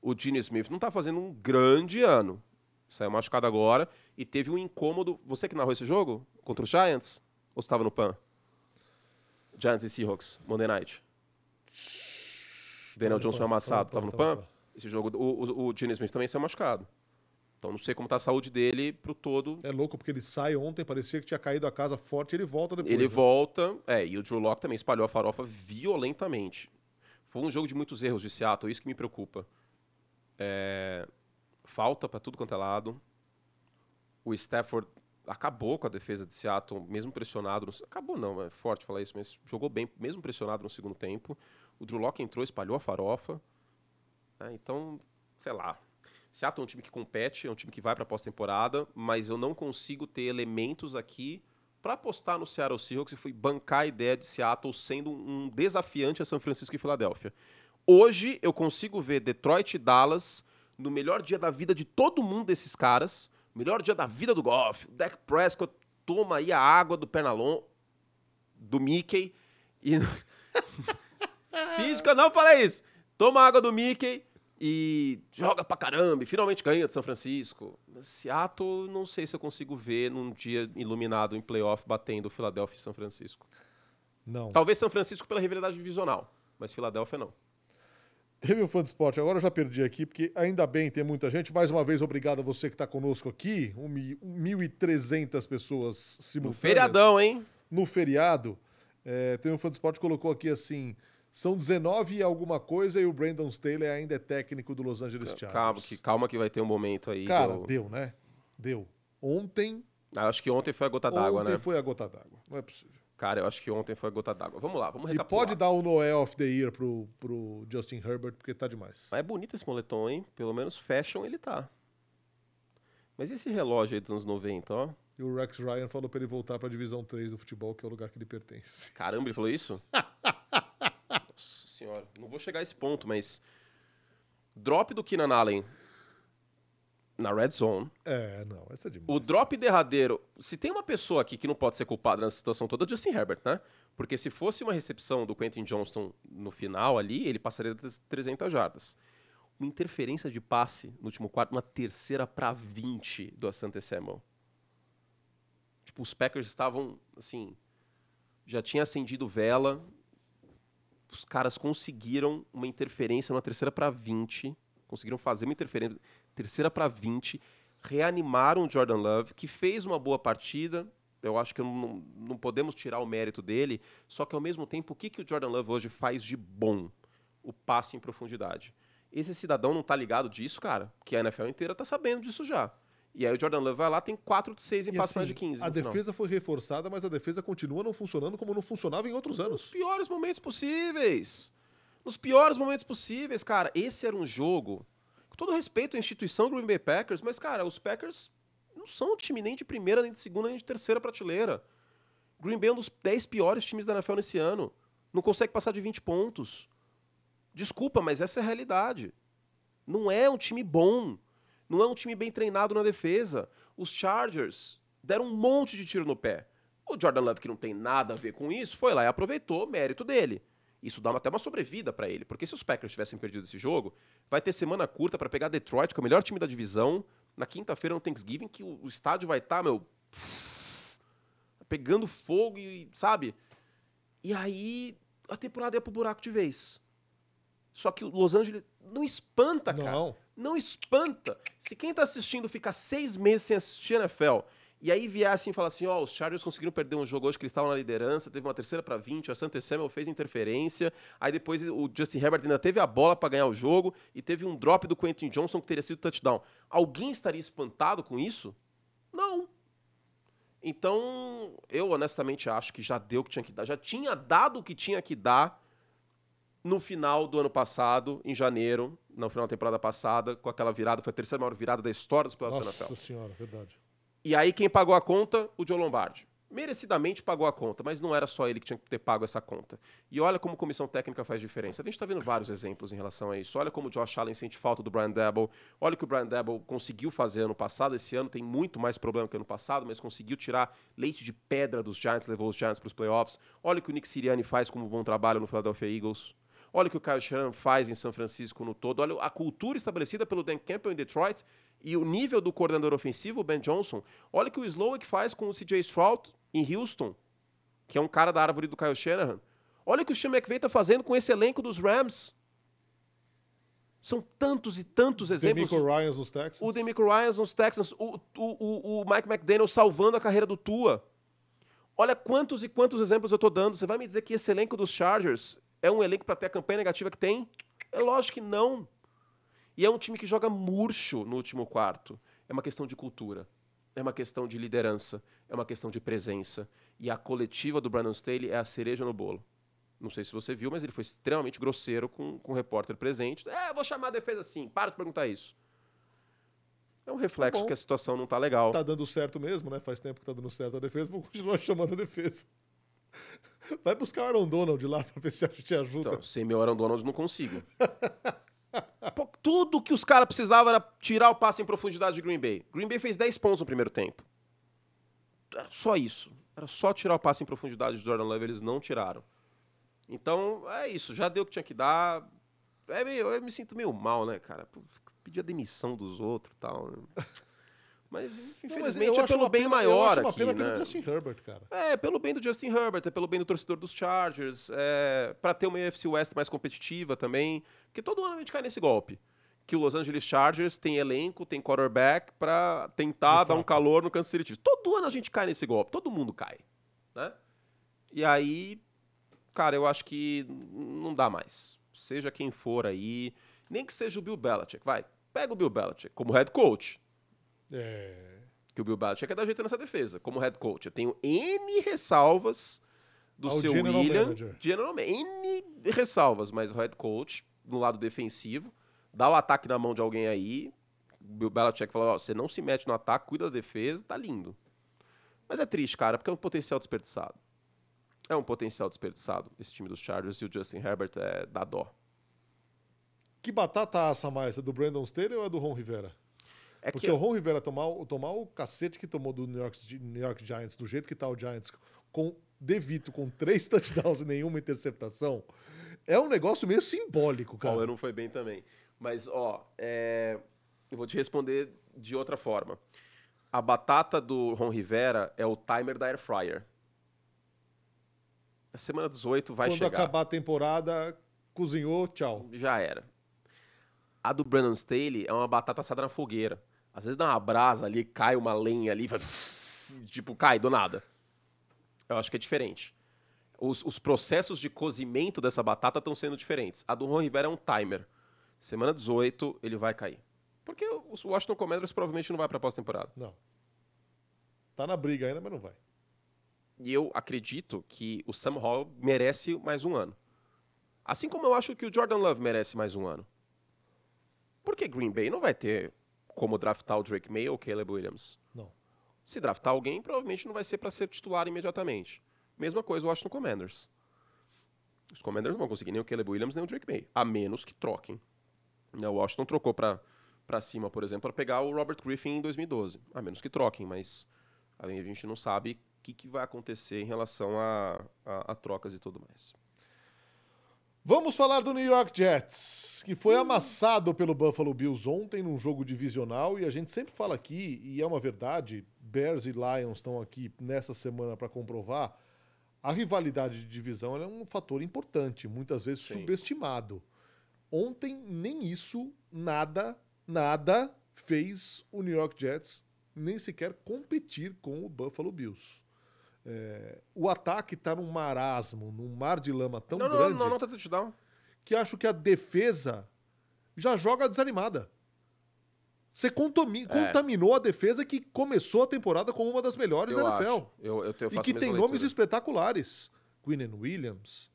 O Gene Smith não está fazendo um grande ano. Saiu machucado agora e teve um incômodo. Você que narrou esse jogo? Contra os Giants? Ou estava no PAN? Giants e Seahawks, Monday Night. Daniel Johnson foi amassado, tava estava no PAN. Esse jogo, o, o, o Gene Smith também saiu machucado. Então não sei como está a saúde dele pro todo. É louco porque ele sai ontem, parecia que tinha caído a casa forte, ele volta depois. Ele né? volta, é, e o Drew Locke também espalhou a farofa violentamente. Foi um jogo de muitos erros de Seattle, isso que me preocupa. É, falta para tudo quanto é lado. O Stafford acabou com a defesa de Seattle, mesmo pressionado. No, acabou não, é forte falar isso, mas jogou bem, mesmo pressionado no segundo tempo. O Drew Locke entrou, espalhou a farofa. né, então, sei lá. Seattle é um time que compete, é um time que vai para pós-temporada, mas eu não consigo ter elementos aqui para apostar no Seattle Seahawks e fui bancar a ideia de Seattle sendo um desafiante a São Francisco e Filadélfia. Hoje eu consigo ver Detroit e Dallas no melhor dia da vida de todo mundo desses caras, melhor dia da vida do Goff. O Dak Prescott toma aí a água do Pernalon, do Mickey e Finge que eu não falei isso. Toma água do Mickey e joga pra caramba. E finalmente ganha de São Francisco. Seattle, não sei se eu consigo ver num dia iluminado em playoff batendo Filadélfia e São Francisco. Não. Talvez São Francisco pela rivalidade divisional, mas Filadélfia não. Teve um fã de esporte, agora eu já perdi aqui, porque ainda bem tem muita gente. Mais uma vez, obrigado a você que está conosco aqui. 1.300 pessoas simultâneas. No feriadão, hein? No feriado. É, tem um fã de esporte que colocou aqui assim: são 19 e alguma coisa e o Brandon Staley ainda é técnico do Los Angeles Chargers. Calma que, calma que vai ter um momento aí. Cara, do... deu, né? Deu. Ontem. Ah, acho que ontem foi a gota d'água, né? Ontem foi a gota d'água. Não é possível. Cara, eu acho que ontem foi a gota d'água. Vamos lá, vamos recapitular. E pode dar o Noel of the Year pro, pro Justin Herbert, porque tá demais. Mas é bonito esse moletom, hein? Pelo menos fashion ele tá. Mas e esse relógio aí dos anos 90, ó? E o Rex Ryan falou pra ele voltar pra divisão 3 do futebol, que é o lugar que ele pertence. Caramba, ele falou isso? Nossa senhora, não vou chegar a esse ponto, mas. Drop do Keenan Allen na red zone. É, não, essa é demais. O drop derradeiro. Se tem uma pessoa aqui que não pode ser culpada nessa situação toda, é Justin Herbert, né? Porque se fosse uma recepção do Quentin Johnston no final ali, ele passaria das 300 jardas. Uma interferência de passe no último quarto, uma terceira para 20 do Asante Samuel. Tipo, os Packers estavam, assim, já tinha acendido vela. Os caras conseguiram uma interferência numa terceira para 20. Conseguiram fazer uma interferência terceira para 20, reanimaram o Jordan Love, que fez uma boa partida. Eu acho que não, não podemos tirar o mérito dele, só que ao mesmo tempo, o que, que o Jordan Love hoje faz de bom? O passe em profundidade. Esse cidadão não tá ligado disso, cara, que a NFL inteira tá sabendo disso já. E aí o Jordan Love vai lá, tem 4 de 6 em passe assim, mais de 15. A defesa foi reforçada, mas a defesa continua não funcionando como não funcionava em outros anos. Nos piores momentos possíveis. Nos piores momentos possíveis, cara. Esse era um jogo com todo respeito à instituição Green Bay Packers, mas, cara, os Packers não são um time nem de primeira, nem de segunda, nem de terceira prateleira. Green Bay é um dos 10 piores times da NFL nesse ano. Não consegue passar de 20 pontos. Desculpa, mas essa é a realidade. Não é um time bom. Não é um time bem treinado na defesa. Os Chargers deram um monte de tiro no pé. O Jordan Love, que não tem nada a ver com isso, foi lá e aproveitou mérito dele. Isso dá até uma sobrevida para ele, porque se os Packers tivessem perdido esse jogo, vai ter semana curta para pegar Detroit, que é o melhor time da divisão, na quinta-feira no Thanksgiving, que o, estádio vai estar, tá, meu, pegando fogo e, sabe? E aí a temporada ia pro buraco de vez. Só que o Los Angeles não espanta, cara. Não. Não espanta. Se quem tá assistindo fica seis meses sem assistir a NFL e aí vier assim e falar assim: ó, oh, os Chargers conseguiram perder um jogo hoje que eles estavam na liderança, teve uma terceira para 20, a Santa Samuel fez interferência, aí depois o Justin Herbert ainda teve a bola para ganhar o jogo e teve um drop do Quentin Johnson que teria sido touchdown. Alguém estaria espantado com isso? Não. Então, eu honestamente acho que já deu o que tinha que dar. Já tinha dado o que tinha que dar no final do ano passado, em janeiro, no final da temporada passada, com aquela virada, foi a terceira maior virada da história dos playoffs da NFL. Nossa senhora, verdade. E aí quem pagou a conta? O Joe Lombardi. Merecidamente pagou a conta, mas não era só ele que tinha que ter pago essa conta. E olha como comissão técnica faz diferença. A gente está vendo vários exemplos em relação a isso. Olha como o Josh Allen sente falta do Brian Dabble. Olha o que o Brian Dabble conseguiu fazer ano passado. Esse ano tem muito mais problema que ano passado, mas conseguiu tirar leite de pedra dos Giants, levou os Giants para os playoffs. Olha o que o Nick Sirianni faz como um bom trabalho no Philadelphia Eagles. Olha o que o Kyle Shanahan faz em São Francisco no todo. Olha a cultura estabelecida pelo Dan Campbell em Detroit e o nível do coordenador ofensivo, o Ben Johnson. Olha o que o Slowick faz com o CJ Stroud em Houston, que é um cara da árvore do Kyle Shanahan. Olha o que o Sean McVay está fazendo com esse elenco dos Rams. São tantos e tantos exemplos. Demico Ryan nos Texans. O Demico Ryan nos Texans. O, o, o, o Mike McDaniel salvando a carreira do Tua. Olha quantos e quantos exemplos eu estou dando. Você vai me dizer que esse elenco dos Chargers é um elenco para ter a campanha negativa que tem? É lógico que não. E é um time que joga murcho no último quarto. É uma questão de cultura. É uma questão de liderança. É uma questão de presença. E a coletiva do Brandon Staley é a cereja no bolo. Não sei se você viu, mas ele foi extremamente grosseiro com, com o repórter presente. É, vou chamar a defesa assim. Para de perguntar isso. É um reflexo tá que a situação não tá legal. Tá dando certo mesmo, né? Faz tempo que tá dando certo a defesa, vou continuar chamando a defesa. Vai buscar o Aaron Donald lá pra ver se a gente ajuda. Então, sem meu Aaron Donald não consigo. Pô, tudo que os caras precisavam era tirar o passe em profundidade de Green Bay. Green Bay fez 10 pontos no primeiro tempo. Era só isso. Era só tirar o passe em profundidade de Jordan Love, eles não tiraram. Então, é isso. Já deu o que tinha que dar. É meio, eu me sinto meio mal, né, cara? Pedir a demissão dos outros e tal. Mas, Não, infelizmente, eu é pelo bem pena- maior aqui, pena né? pelo Justin Herbert, cara. É, pelo bem do Justin Herbert, é pelo bem do torcedor dos Chargers, é, para ter uma AFC West mais competitiva também, porque todo ano a gente cai nesse golpe. Que o Los Angeles Chargers tem elenco, tem quarterback pra tentar De dar um calor no Kansas City Chiefs. Todo ano a gente cai nesse golpe, todo mundo cai, né? E aí, cara, eu acho que não dá mais. Seja quem for aí, nem que seja o Bill Belichick, vai, pega o Bill Belichick como head coach, É. que o Bill Belichick é dar jeito nessa defesa, como head coach. Eu tenho N ressalvas do Ao seu general William. manager. General N ressalvas, mas o head coach, no lado defensivo, dá o ataque na mão de alguém aí. O Bill Belichick fala: ó, você não se mete no ataque, cuida da defesa, tá lindo. Mas é triste, cara, porque é um potencial desperdiçado. É um potencial desperdiçado, esse time dos Chargers e o Justin Herbert é da dó. Que batata assa mais? É do Brandon Staley ou é do Ron Rivera? É Porque que o Ron Rivera tomar, o- tomar o cacete que tomou do New York, New York Giants, do jeito que tá o Giants, com Devito com três touchdowns e nenhuma interceptação, é um negócio meio simbólico, cara. Paulo não foi bem também. Mas, ó, é, eu vou te responder de outra forma. A batata do Ron Rivera é o timer da Air Fryer. A semana 18 vai Quando chegar. acabar a temporada, cozinhou, tchau. Já era. A do Brandon Staley é uma batata assada na fogueira. Às vezes dá uma brasa ali, cai uma lenha ali, faz... tipo, cai do nada. Eu acho que é diferente. Os, os processos de cozimento dessa batata estão sendo diferentes. A do Ron Rivera é um timer. Semana 18, ele vai cair. Porque o Washington Commanders provavelmente não vai para a pós-temporada. Não. Tá na briga ainda, mas não vai. E eu acredito que o Sam Hall merece mais um ano. Assim como eu acho que o Jordan Love merece mais um ano. Porque Green Bay não vai ter como draftar o Drake May ou o Caleb Williams. Não. Se draftar alguém, provavelmente não vai ser para ser titular imediatamente. Mesma coisa o Washington Commanders. Os Commanders não vão conseguir nem o Caleb Williams nem o Drake May, a menos que troquem. Né, O Washington trocou para cima, por exemplo, para pegar o Robert Griffin em 2012. A menos que troquem, mas a gente não sabe o que, que vai acontecer em relação a, a, a trocas e tudo mais. Vamos falar do New York Jets, que foi amassado pelo Buffalo Bills ontem num jogo divisional e a gente sempre fala aqui, e é uma verdade, Bears e Lions estão aqui nessa semana para comprovar, a rivalidade de divisão é um fator importante, muitas vezes Sim. subestimado. Ontem nem isso, nada, nada fez o New York Jets nem sequer competir com o Buffalo Bills. É, o ataque está num marasmo, num mar de lama tão não, grande não, não, não tá touchdown. que acho que a defesa já joga desanimada. Você É. contaminou a defesa que começou a temporada como uma das melhores Eu da acho. NFL. Eu, eu, tenho- E que tem nomes leitura. espetaculares. Quinnen Williams,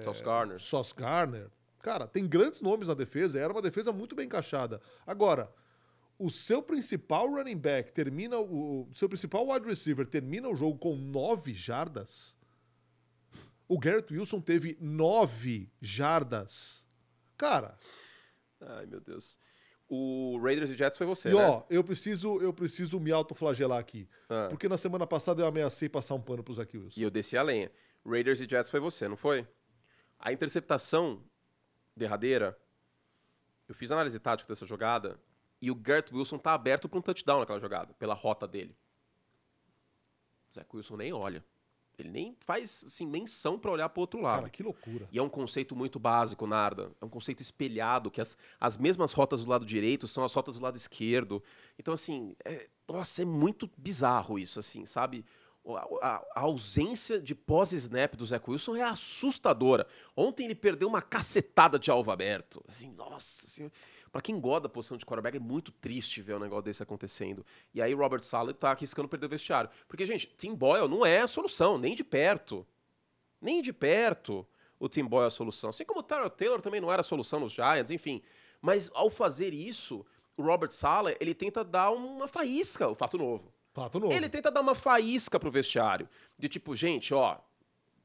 Sauce Gardner. Sauce Garner. Cara, tem grandes nomes na defesa. Era uma defesa muito bem encaixada. Agora, o seu principal running back termina o, o seu principal wide receiver termina o jogo com nove jardas. O Garrett Wilson teve nove jardas. Cara, Ai, meu Deus. O Raiders e Jets foi você, e né? ó, eu preciso, eu preciso me autoflagelar aqui. Ah. Porque na semana passada eu ameacei passar um pano pro Zach Wilson. E eu desci a lenha. Raiders e Jets foi você, não foi? A interceptação derradeira, eu fiz análise tática dessa jogada e o Garrett Wilson tá aberto para um touchdown naquela jogada, pela rota dele. O Zach Wilson nem olha. Ele nem faz assim, menção para olhar para outro lado. Cara, que loucura. E é um conceito muito básico, Narda. É um conceito espelhado, que as, as mesmas rotas do lado direito são as rotas do lado esquerdo. Então, assim, é- nossa, é muito bizarro isso, assim, sabe? A, a- a ausência de pós-snap do Zach Wilson é assustadora. Ontem ele perdeu uma cacetada de alvo aberto. Assim, nossa senhora. Pra quem gosta da posição de quarterback, é muito triste ver um negócio desse acontecendo. E aí Robert Saleh tá arriscando perder o vestiário. Porque, gente, Tim Boyle não é a solução, nem de perto. Nem de perto o Tim Boyle é a solução. Assim como o Tyrell Taylor também não era a solução nos Giants, enfim. Mas ao fazer isso, o Robert Saleh, ele tenta dar uma faísca, o fato novo. Fato novo. Ele tenta dar uma faísca pro vestiário. De tipo, gente, ó,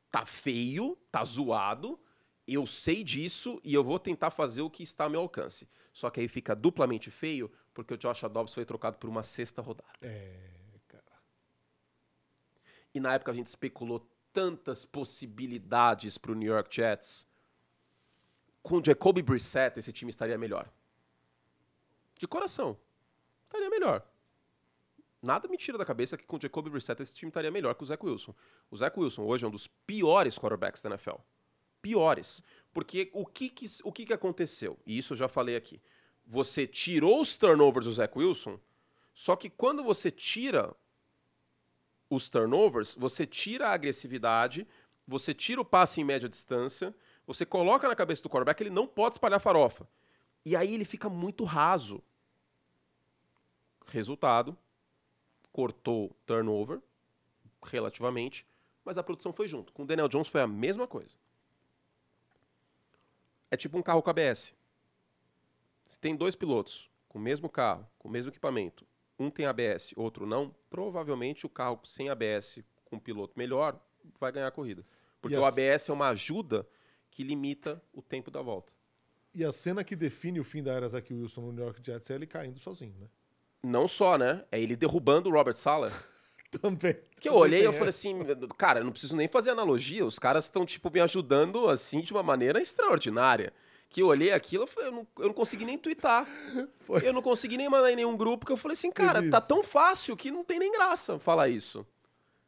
tá feio, tá zoado, eu sei disso e eu vou tentar fazer o que está ao meu alcance. Só que aí fica duplamente feio, porque o Josh Dobbs foi trocado por uma sexta rodada. É, cara. E na época a gente especulou tantas possibilidades pro New York Jets. Com o Jacoby Brissett, esse time estaria melhor. De coração. Estaria melhor. nada me tira da cabeça que com o Jacoby Brissett esse time estaria melhor que o Zach Wilson. O Zach Wilson hoje é um dos piores quarterbacks da NFL. Piores. Porque o que que, o que que aconteceu? E isso eu já falei aqui. Você tirou os turnovers do Zach Wilson, só que quando você tira os turnovers, você tira a agressividade, você tira o passe em média distância, você coloca na cabeça do quarterback, ele não pode espalhar farofa. E aí ele fica muito raso. Resultado, cortou turnover, relativamente, mas a produção foi junto. Com o Daniel Jones foi a mesma coisa. É tipo um carro com ABS. Se tem dois pilotos com o mesmo carro, com o mesmo equipamento, um tem ABS, outro não, provavelmente o carro sem ABS com um piloto melhor vai ganhar a corrida. Porque o ABS é uma ajuda que limita o tempo da volta. E a cena que define o fim da era Zach Wilson no New York Jets é ele caindo sozinho, né? Não só, né? É ele derrubando o Robert Sala. também. Que eu olhei e eu falei assim, cara, eu não preciso nem fazer analogia, os caras estão, tipo, me ajudando, assim, de uma maneira extraordinária. Que eu olhei aquilo, eu não, eu não consegui nem twittar. Foi. Eu não consegui nem mandar em nenhum grupo, que eu falei assim, cara, tá tão fácil que não tem nem graça falar isso.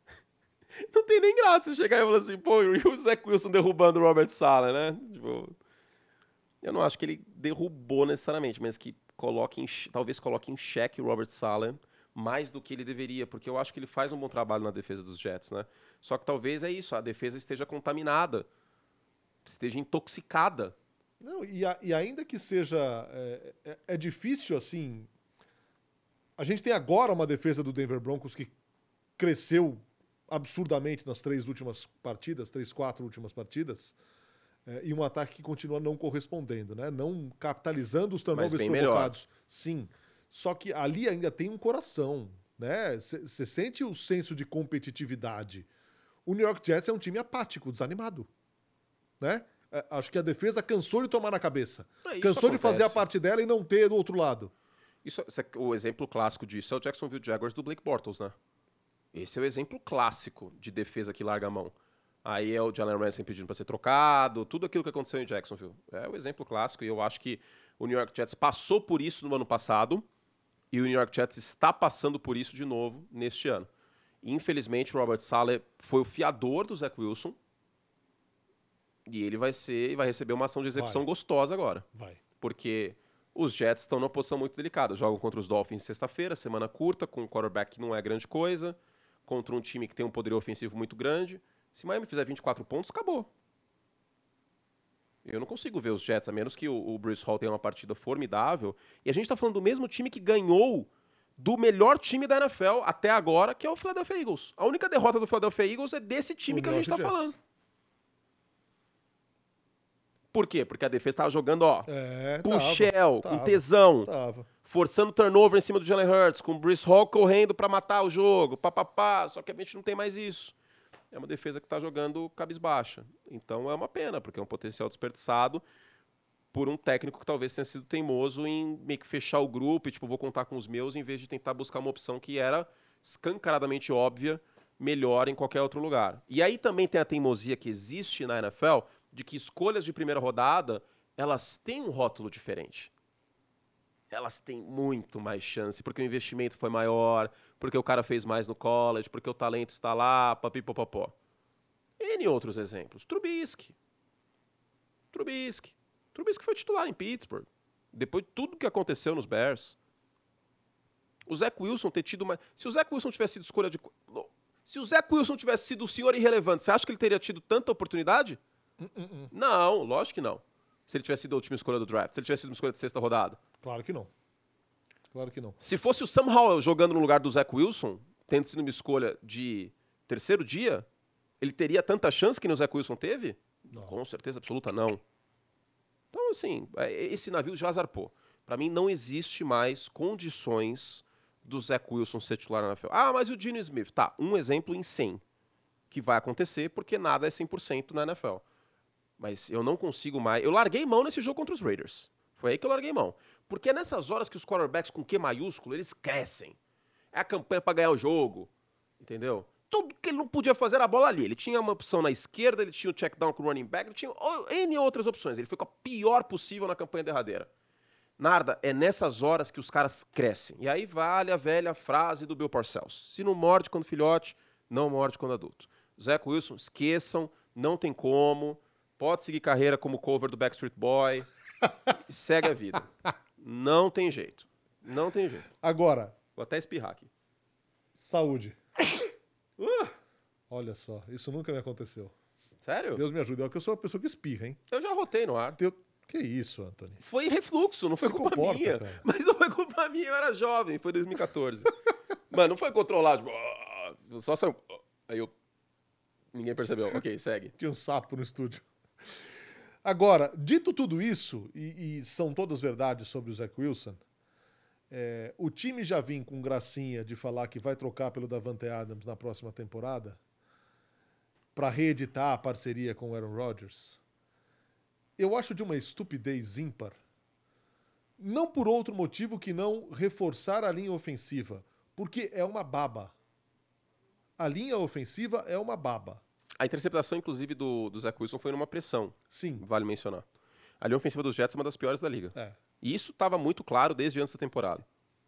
Não tem nem graça chegar e falar assim, pô, e o Zach Wilson derrubando o Robert Sala, né? Tipo, eu não acho que ele derrubou necessariamente, mas que coloque em, talvez coloque em xeque o Robert Sala mais do que ele deveria, porque eu acho que ele faz um bom trabalho na defesa dos Jets, né? Só que talvez é isso, a defesa esteja contaminada, esteja intoxicada. Não, e, a, e ainda que seja. É, é, é, difícil, assim. A gente tem agora uma defesa do Denver Broncos que cresceu absurdamente nas três últimas partidas, três, quatro últimas partidas. É, e um ataque que continua não correspondendo, né? Não capitalizando os turnovers provocados. Melhor. Sim. Só que ali ainda tem um coração, né? Você sente o senso de competitividade. O New York Jets é um time apático, desanimado, né? É, acho que a defesa cansou de tomar na cabeça. É, cansou acontece. de fazer a parte dela e não ter do outro lado. Isso, é, o exemplo clássico disso é o Jacksonville Jaguars do Blake Bortles, né? Esse é o exemplo clássico de defesa que larga a mão. Aí é o Jalen Ramsey pedindo para ser trocado, tudo aquilo que aconteceu em Jacksonville. É o exemplo clássico e eu acho que o New York Jets passou por isso no ano passado e o New York Jets está passando por isso de novo neste ano. Infelizmente, o Robert Saleh foi o fiador do Zach Wilson e ele vai ser vai receber uma ação de execução vai. gostosa agora. Vai. Porque os Jets estão numa posição muito delicada. Jogam contra os Dolphins sexta-feira, semana curta, com um quarterback que não é grande coisa, contra um time que tem um poder ofensivo muito grande. Se Miami fizer 24 pontos, acabou. Eu não consigo ver os Jets, a menos que o, o Bruce Hall tenha uma partida formidável. E a gente está falando do mesmo time que ganhou do melhor time da NFL até agora, que é o Philadelphia Eagles. A única derrota do Philadelphia Eagles é desse time o que a gente está falando. Por quê? Porque a defesa estava jogando, ó, é, com tava, shell, tava, com tesão, tava. forçando turnover em cima do Jalen Hurts, com o Bruce Hall correndo para matar o jogo, papapá, só que a gente não tem mais isso é uma defesa que está jogando cabisbaixa. Então é uma pena, porque é um potencial desperdiçado por um técnico que talvez tenha sido teimoso em meio que fechar o grupo e, tipo, vou contar com os meus, em vez de tentar buscar uma opção que era escancaradamente óbvia, melhor em qualquer outro lugar. E aí também tem a teimosia que existe na NFL de que escolhas de primeira rodada elas têm um rótulo diferente elas têm muito mais chance, porque o investimento foi maior, porque o cara fez mais no college, porque o talento está lá, papipopopó. N outros exemplos. Trubisky. Trubisky. Trubisky foi titular em Pittsburgh. Depois de tudo que aconteceu nos Bears. O Zach Wilson ter tido uma. Se o Zach Wilson tivesse sido escolha de. Se o Zach Wilson tivesse sido o senhor irrelevante, você acha que ele teria tido tanta oportunidade? Uh, uh, uh. Não, lógico que não. Se ele tivesse sido a última escolha do draft, se ele tivesse sido uma escolha de sexta rodada. Claro que não. Claro que não. Se fosse o Sam Howell jogando no lugar do Zach Wilson, tendo sido uma escolha de terceiro dia, ele teria tanta chance que o Zach Wilson teve? Não. Com certeza absoluta, não. Então, assim, é, esse navio já zarpou. Para mim, não existe mais condições do Zach Wilson ser titular na NFL. Ah, mas o Gene Smith? Tá, um exemplo em 100 que vai acontecer, porque nada é 100% na NFL. Mas eu não consigo mais. Eu larguei mão nesse jogo contra os Raiders. Foi aí que eu larguei mão. Porque é nessas horas que os quarterbacks com Q maiúsculo, eles crescem. É a campanha para ganhar o jogo. Entendeu? Tudo que ele não podia fazer era a bola ali. Ele tinha uma opção na esquerda, ele tinha o check down com o running back, ele tinha N outras opções. Ele foi com a pior possível na campanha derradeira. Narda, é nessas horas que os caras crescem. E aí vale a velha frase do Bill Parcells. Se não morde quando filhote, não morde quando adulto. Zé Wilson, esqueçam, não tem como. Pode seguir carreira como cover do Backstreet Boy. e segue a vida. Não tem jeito. Não tem jeito. Agora, Vou até espirrar aqui. saúde. Uh, Olha só, isso nunca me aconteceu. sério? Deus me ajude. É que eu sou uma pessoa que espirra, hein? Eu já rotei no ar. Teu- Que isso, Anthony? Foi refluxo, não foi Se culpa comporta, minha. cara. Mas não foi culpa minha, eu era jovem, foi 2014. Mano, não foi controlado, tipo, "Ah", só saiu. "Ah". Aí eu. Ninguém percebeu. Ok, segue. Tinha um sapo no estúdio. Agora, dito tudo isso, e, e são todas verdades sobre o Zach Wilson, é, o time já vem com gracinha de falar que vai trocar pelo Davante Adams na próxima temporada para reeditar a parceria com o Aaron Rodgers. Eu acho de uma estupidez ímpar. Não por outro motivo que não reforçar a linha ofensiva, porque é uma baba. A linha ofensiva é uma baba. A interceptação, inclusive, do, do Zach Wilson foi numa pressão, Sim. vale mencionar. A linha ofensiva dos Jets é uma das piores da liga. É. E isso estava muito claro desde antes da temporada.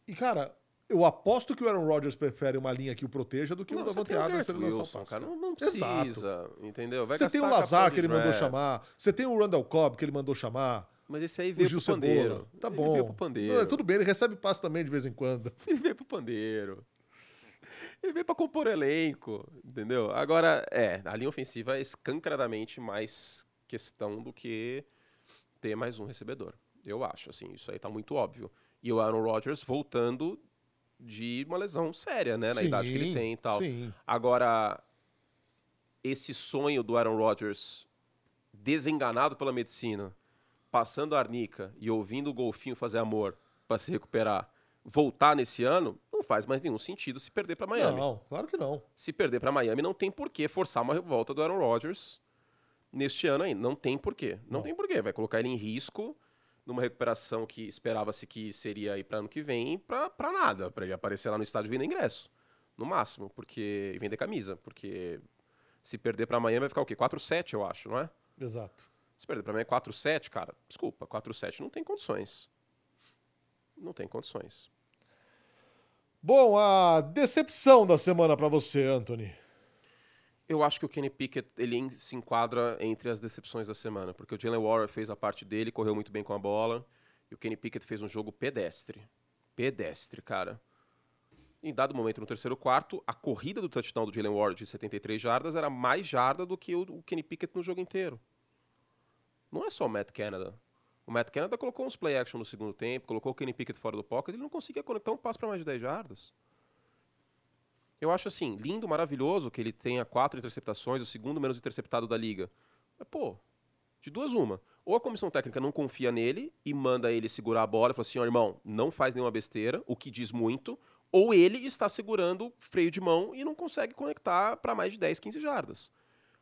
E, cara, eu aposto que o Aaron Rodgers prefere uma linha que o proteja do que o Não, você Davante o Adams ele o cara. Não, não Exato. precisa, entendeu? Vai Você tem o Lazar que ele de mandou draft. chamar. Você tem o Randall Cobb que ele mandou chamar. Mas esse aí O veio Gil pro pandeiro. Cebola. Tá Ele bom. veio pro pandeiro. Não, tudo bem, ele recebe passe também de vez em quando. Ele veio pro pandeiro. Ele veio pra compor elenco, entendeu? Agora, é, a linha ofensiva é escancaradamente mais questão do que ter mais um recebedor. Eu acho, assim, isso aí tá muito óbvio. E o Aaron Rodgers voltando de uma lesão séria, né? Na Sim, idade que ele tem e tal. Sim. Agora, esse sonho do Aaron Rodgers, desenganado pela medicina, passando a arnica e ouvindo o golfinho fazer amor para se recuperar, voltar nesse ano, não faz mais nenhum sentido se perder para Miami. Não, claro que não. Se perder para Miami, não tem por que forçar uma volta do Aaron Rodgers neste ano ainda. Não tem porquê. Não, Não. tem porquê. Vai colocar ele em risco numa recuperação que esperava-se que seria aí para ano que vem, para nada, para ele aparecer lá no estádio vender ingresso, no máximo, porque e vender camisa, porque se perder para Miami vai ficar o quê? 4-7, eu acho, não é? Exato. Se perder para Miami 4-7, cara, desculpa, 4-7 não tem condições. Não tem condições. Bom, a decepção da semana pra você, Anthony. Eu acho que o Kenny Pickett ele se enquadra entre as decepções da semana, porque o Jalen Warren fez a parte dele, correu muito bem com a bola, e o Kenny Pickett fez um jogo pedestre. Pedestre, cara. Em dado momento no terceiro quarto, a corrida do touchdown do Jalen Warren de 73 jardas era mais jarda do que o Kenny Pickett no jogo inteiro. Não é só o Matt Canada. O Matt Canada colocou uns play action no segundo tempo, colocou o Kenny Pickett fora do pocket, ele não conseguia conectar um passo para mais de 10 jardas. Eu acho assim, lindo, maravilhoso que ele tenha quatro interceptações, o segundo menos interceptado da liga. Mas, pô, de duas uma. Ou a comissão técnica não confia nele e manda ele segurar a bola e fala assim, ó, irmão, não faz nenhuma besteira, o que diz muito. Ou ele está segurando freio de mão e não consegue conectar para mais de 10, 15 jardas.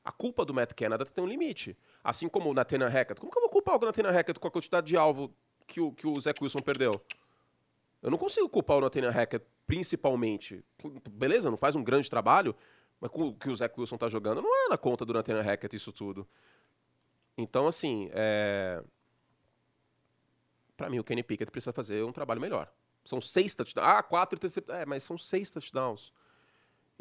A culpa do Matt Canada tem um limite. Assim como o Nathaniel Hackett. Como que eu vou culpar o Nathaniel Hackett com a quantidade de alvo que o, que o Zach Wilson perdeu? Eu não consigo culpar o Nathaniel Hackett principalmente. Beleza, não faz um grande trabalho, mas com o que o Zach Wilson tá jogando não é na conta do Nathaniel Hackett isso tudo. Então, assim, é... para mim o Kenny Pickett precisa fazer um trabalho melhor. São seis touchdowns. Ah, quatro. É, mas são seis touchdowns.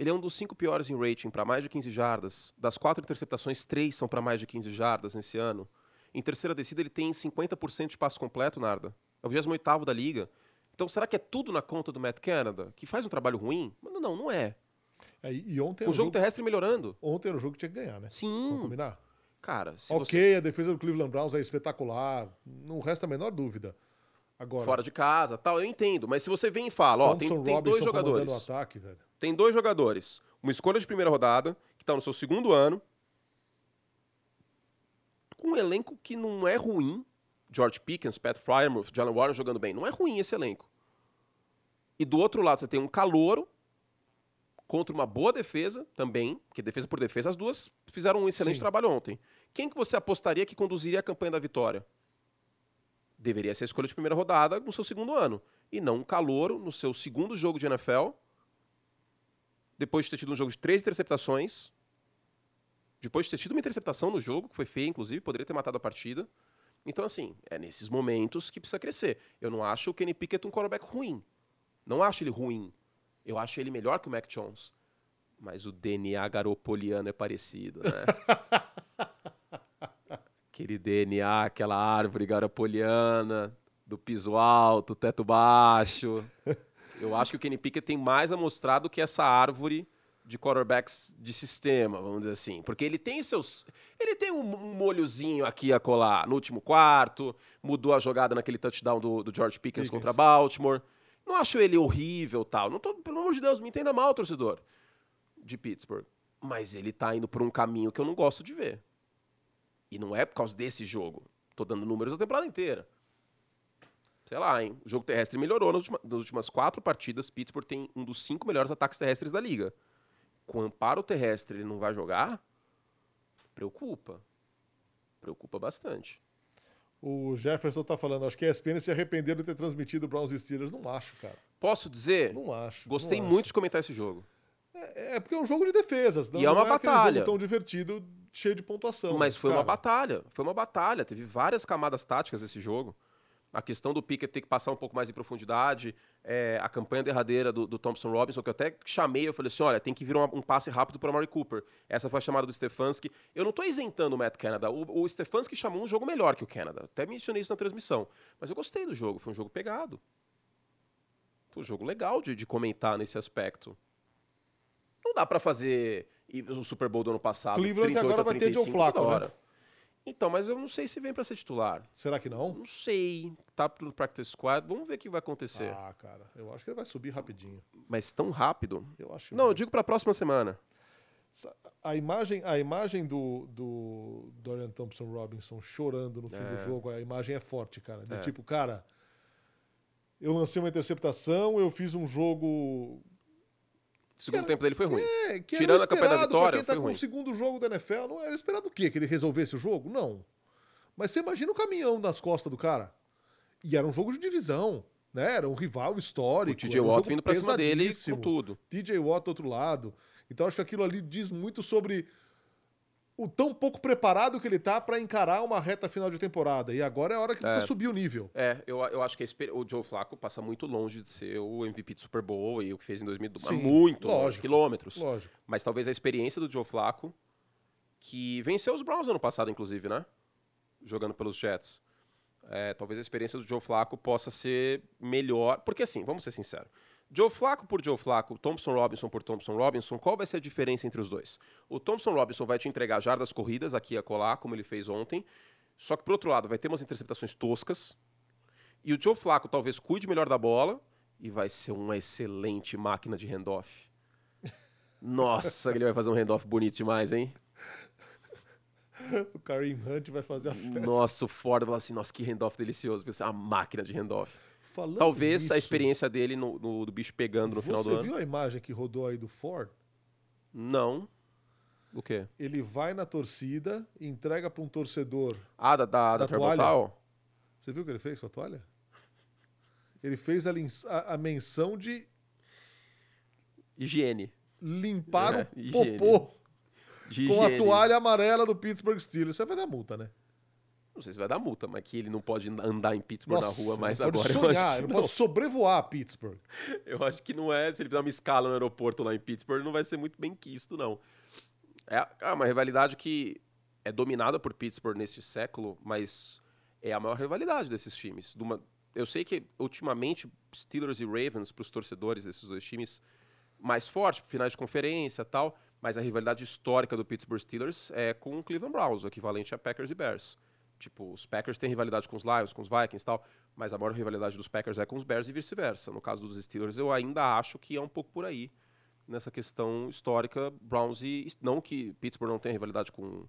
Ele é um dos cinco piores em rating para mais de 15 jardas. Das quatro interceptações, três são para mais de 15 jardas nesse ano. Em terceira descida, ele tem 50% de passo completo, Narda. É o 28 da liga. Então, será que é tudo na conta do Matt Canada? Que faz um trabalho ruim? Não, não, não é. É, e ontem o jogo jogo, terrestre melhorando. ontem era o jogo que tinha que ganhar, né? Vamos Sim. combinar? Cara, se ok, a defesa do Cleveland Browns é espetacular. Não resta a menor dúvida. Agora, fora de casa, tal, eu entendo. Mas se você vem e fala, ó, tem, tem dois jogadores. ataque. Tem dois jogadores. Uma escolha de primeira rodada, que tá no seu segundo ano. Com um elenco que não é ruim. George Pickens, Pat Fryermuth, Jalen Warren jogando bem. Não é ruim esse elenco. E do outro lado você tem um calouro contra uma boa defesa também, porque defesa por defesa as duas fizeram um excelente Sim. trabalho ontem. Quem que você apostaria que conduziria a campanha da vitória? Deveria ser a escolha de primeira rodada no seu segundo ano. E não um calouro no seu segundo jogo de NFL, depois de ter tido um jogo de três interceptações, depois de ter tido uma interceptação no jogo, que foi feia, inclusive, poderia ter matado a partida. Então, assim, é nesses momentos que precisa crescer. Eu não acho o Kenny Pickett um quarterback ruim. Não acho ele ruim. Eu acho ele melhor que o Mac Jones. Mas o DNA garopoliano é parecido, né? Aquele DNA, aquela árvore garopoliana, do piso alto, teto baixo. Eu acho que o Kenny Pickett tem mais a mostrar do que essa árvore de quarterbacks de sistema, vamos dizer assim. Porque ele tem seus. Ele tem um, um molhozinho aqui a colar no último quarto, mudou a jogada naquele touchdown do, do George Pickens, Pickens, contra Baltimore. Não acho ele horrível tal. Não tô, pelo amor de Deus, me entenda mal, torcedor de Pittsburgh. Mas ele tá indo por um caminho que eu não gosto de ver. E não é por causa desse jogo. Tô dando números da temporada inteira. Sei lá, hein? O jogo terrestre melhorou nas últimas, nas últimas quatro partidas. Pittsburgh tem um dos cinco melhores ataques terrestres da liga. Com amparo terrestre ele não vai jogar? Preocupa. Preocupa bastante. O Jefferson tá falando, acho que a ESPN se arrependeu de ter transmitido Browns e Steelers. Não acho, cara. Posso dizer? Não acho. Gostei não muito acho. de comentar esse jogo. É, é, porque é um jogo de defesas. Não, e é uma não é batalha. jogo tão divertido, cheio de pontuação. Mas foi cara. uma batalha. Foi uma batalha. Teve várias camadas táticas esse jogo. A questão do Pickett ter que passar um pouco mais em profundidade, é, a campanha derradeira do, do, Thompson Robinson, que eu até chamei, eu falei assim, olha, tem que vir um, um passe rápido para o Murray Cooper. Essa foi a chamada do Stefanski. Eu não estou isentando o Matt Canada. O, o Stefanski chamou um jogo melhor que o Canada. Até mencionei isso na transmissão. Mas eu gostei do jogo. Foi um jogo pegado. Foi um jogo legal de, de comentar nesse aspecto. Não dá para fazer o Super Bowl do ano passado. Cleveland 38 agora vai ter Joe Flacco, né? Então, mas eu não sei se vem para ser titular. Será que não? Não sei. Tá pro practice squad. Vamos ver o que vai acontecer. Ah, cara, eu acho que ele vai subir rapidinho. Mas tão rápido? Eu acho. Não, eu digo para a próxima semana. A imagem, a imagem do, do Dorian Thompson Robinson chorando no fim é. do jogo, a imagem é forte, cara. De é. tipo, cara, eu lancei uma interceptação, eu fiz um jogo o segundo era, tempo dele foi ruim. É, Tirando a campanha da vitória, quem tá foi com ruim. o segundo jogo da NFL, não era esperado o quê? Que ele resolvesse o jogo? Não. Mas você imagina o caminhão nas costas do cara. E era um jogo de divisão, né? Era um rival histórico. O TJ um Watt vindo pra cima dele com tudo. TJ Watt do outro lado. Então acho que aquilo ali diz muito sobre o tão pouco preparado que ele tá para encarar uma reta final de temporada. E agora é a hora que precisa é. subir o nível. É, eu, eu acho que o Joe Flacco passa muito longe de ser o MVP de Super Bowl e o que fez em 2012. Sim, muito lógico, longe, quilômetros. Lógico. Mas talvez a experiência do Joe Flacco, que venceu os Browns ano passado, inclusive, né? Jogando pelos Jets. É, talvez a experiência do Joe Flacco possa ser melhor. Porque assim, vamos ser sinceros. Joe Flacco por Joe Flacco, Thompson Robinson por Thompson Robinson, qual vai ser a diferença entre os dois? O Thompson Robinson vai te entregar jardas corridas aqui a colar, como ele fez ontem, só que por outro lado vai ter umas interceptações toscas, e o Joe Flacco talvez cuide melhor da bola e vai ser uma excelente máquina de handoff. Nossa, ele vai fazer um handoff bonito demais, hein? O Kareem Hunt vai fazer a festa. Nossa, o Ford vai falar assim, nossa, que handoff delicioso, vai ser uma máquina de handoff. Falando Talvez nisso, a experiência dele no, no, do bicho pegando no final do ano. Você viu a imagem que rodou aí do Ford? Não. O quê? Ele vai na torcida, entrega para um torcedor. Ah, da, da, da, da toalha. Você viu o que ele fez com a toalha? Ele fez a, a, a menção de. Higiene. Limpar é, o popô com a toalha amarela do Pittsburgh Steelers. Você vai dar multa, né? Não sei se vai dar multa, mas que ele não pode andar em Pittsburgh Nossa, na rua mais agora. Pode sonhar, ele não pode sobrevoar Pittsburgh. Eu acho que não é. Se ele fizer uma escala no aeroporto lá em Pittsburgh, não vai ser muito bem quisto, não. É, é uma rivalidade que é dominada por Pittsburgh neste século, mas é a maior rivalidade desses times. Uma, eu sei que ultimamente Steelers e Ravens, para os torcedores desses dois times, mais forte, finais de conferência tal, mas a rivalidade histórica do Pittsburgh Steelers é com o Cleveland Browns, o equivalente a Packers e Bears. Tipo, os Packers têm rivalidade com os Lions, com os Vikings e tal, mas a maior rivalidade dos Packers é com os Bears e vice-versa. No caso dos Steelers, eu ainda acho que é um pouco por aí, nessa questão histórica, Browns e... Não que Pittsburgh não tenha rivalidade com,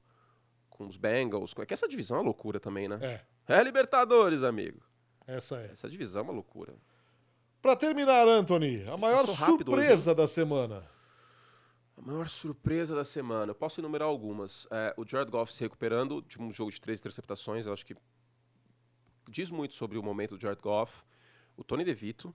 com os Bengals, é que essa divisão é uma loucura também, né? É. É Libertadores, amigo. Essa é. Essa divisão é uma loucura. Para terminar, Anthony, a maior surpresa hoje, da semana. A maior surpresa da semana. Eu posso enumerar algumas. É, o Jared Goff se recuperando de um jogo de três interceptações. Eu acho que diz muito sobre o momento do Jared Goff. O Tony DeVito,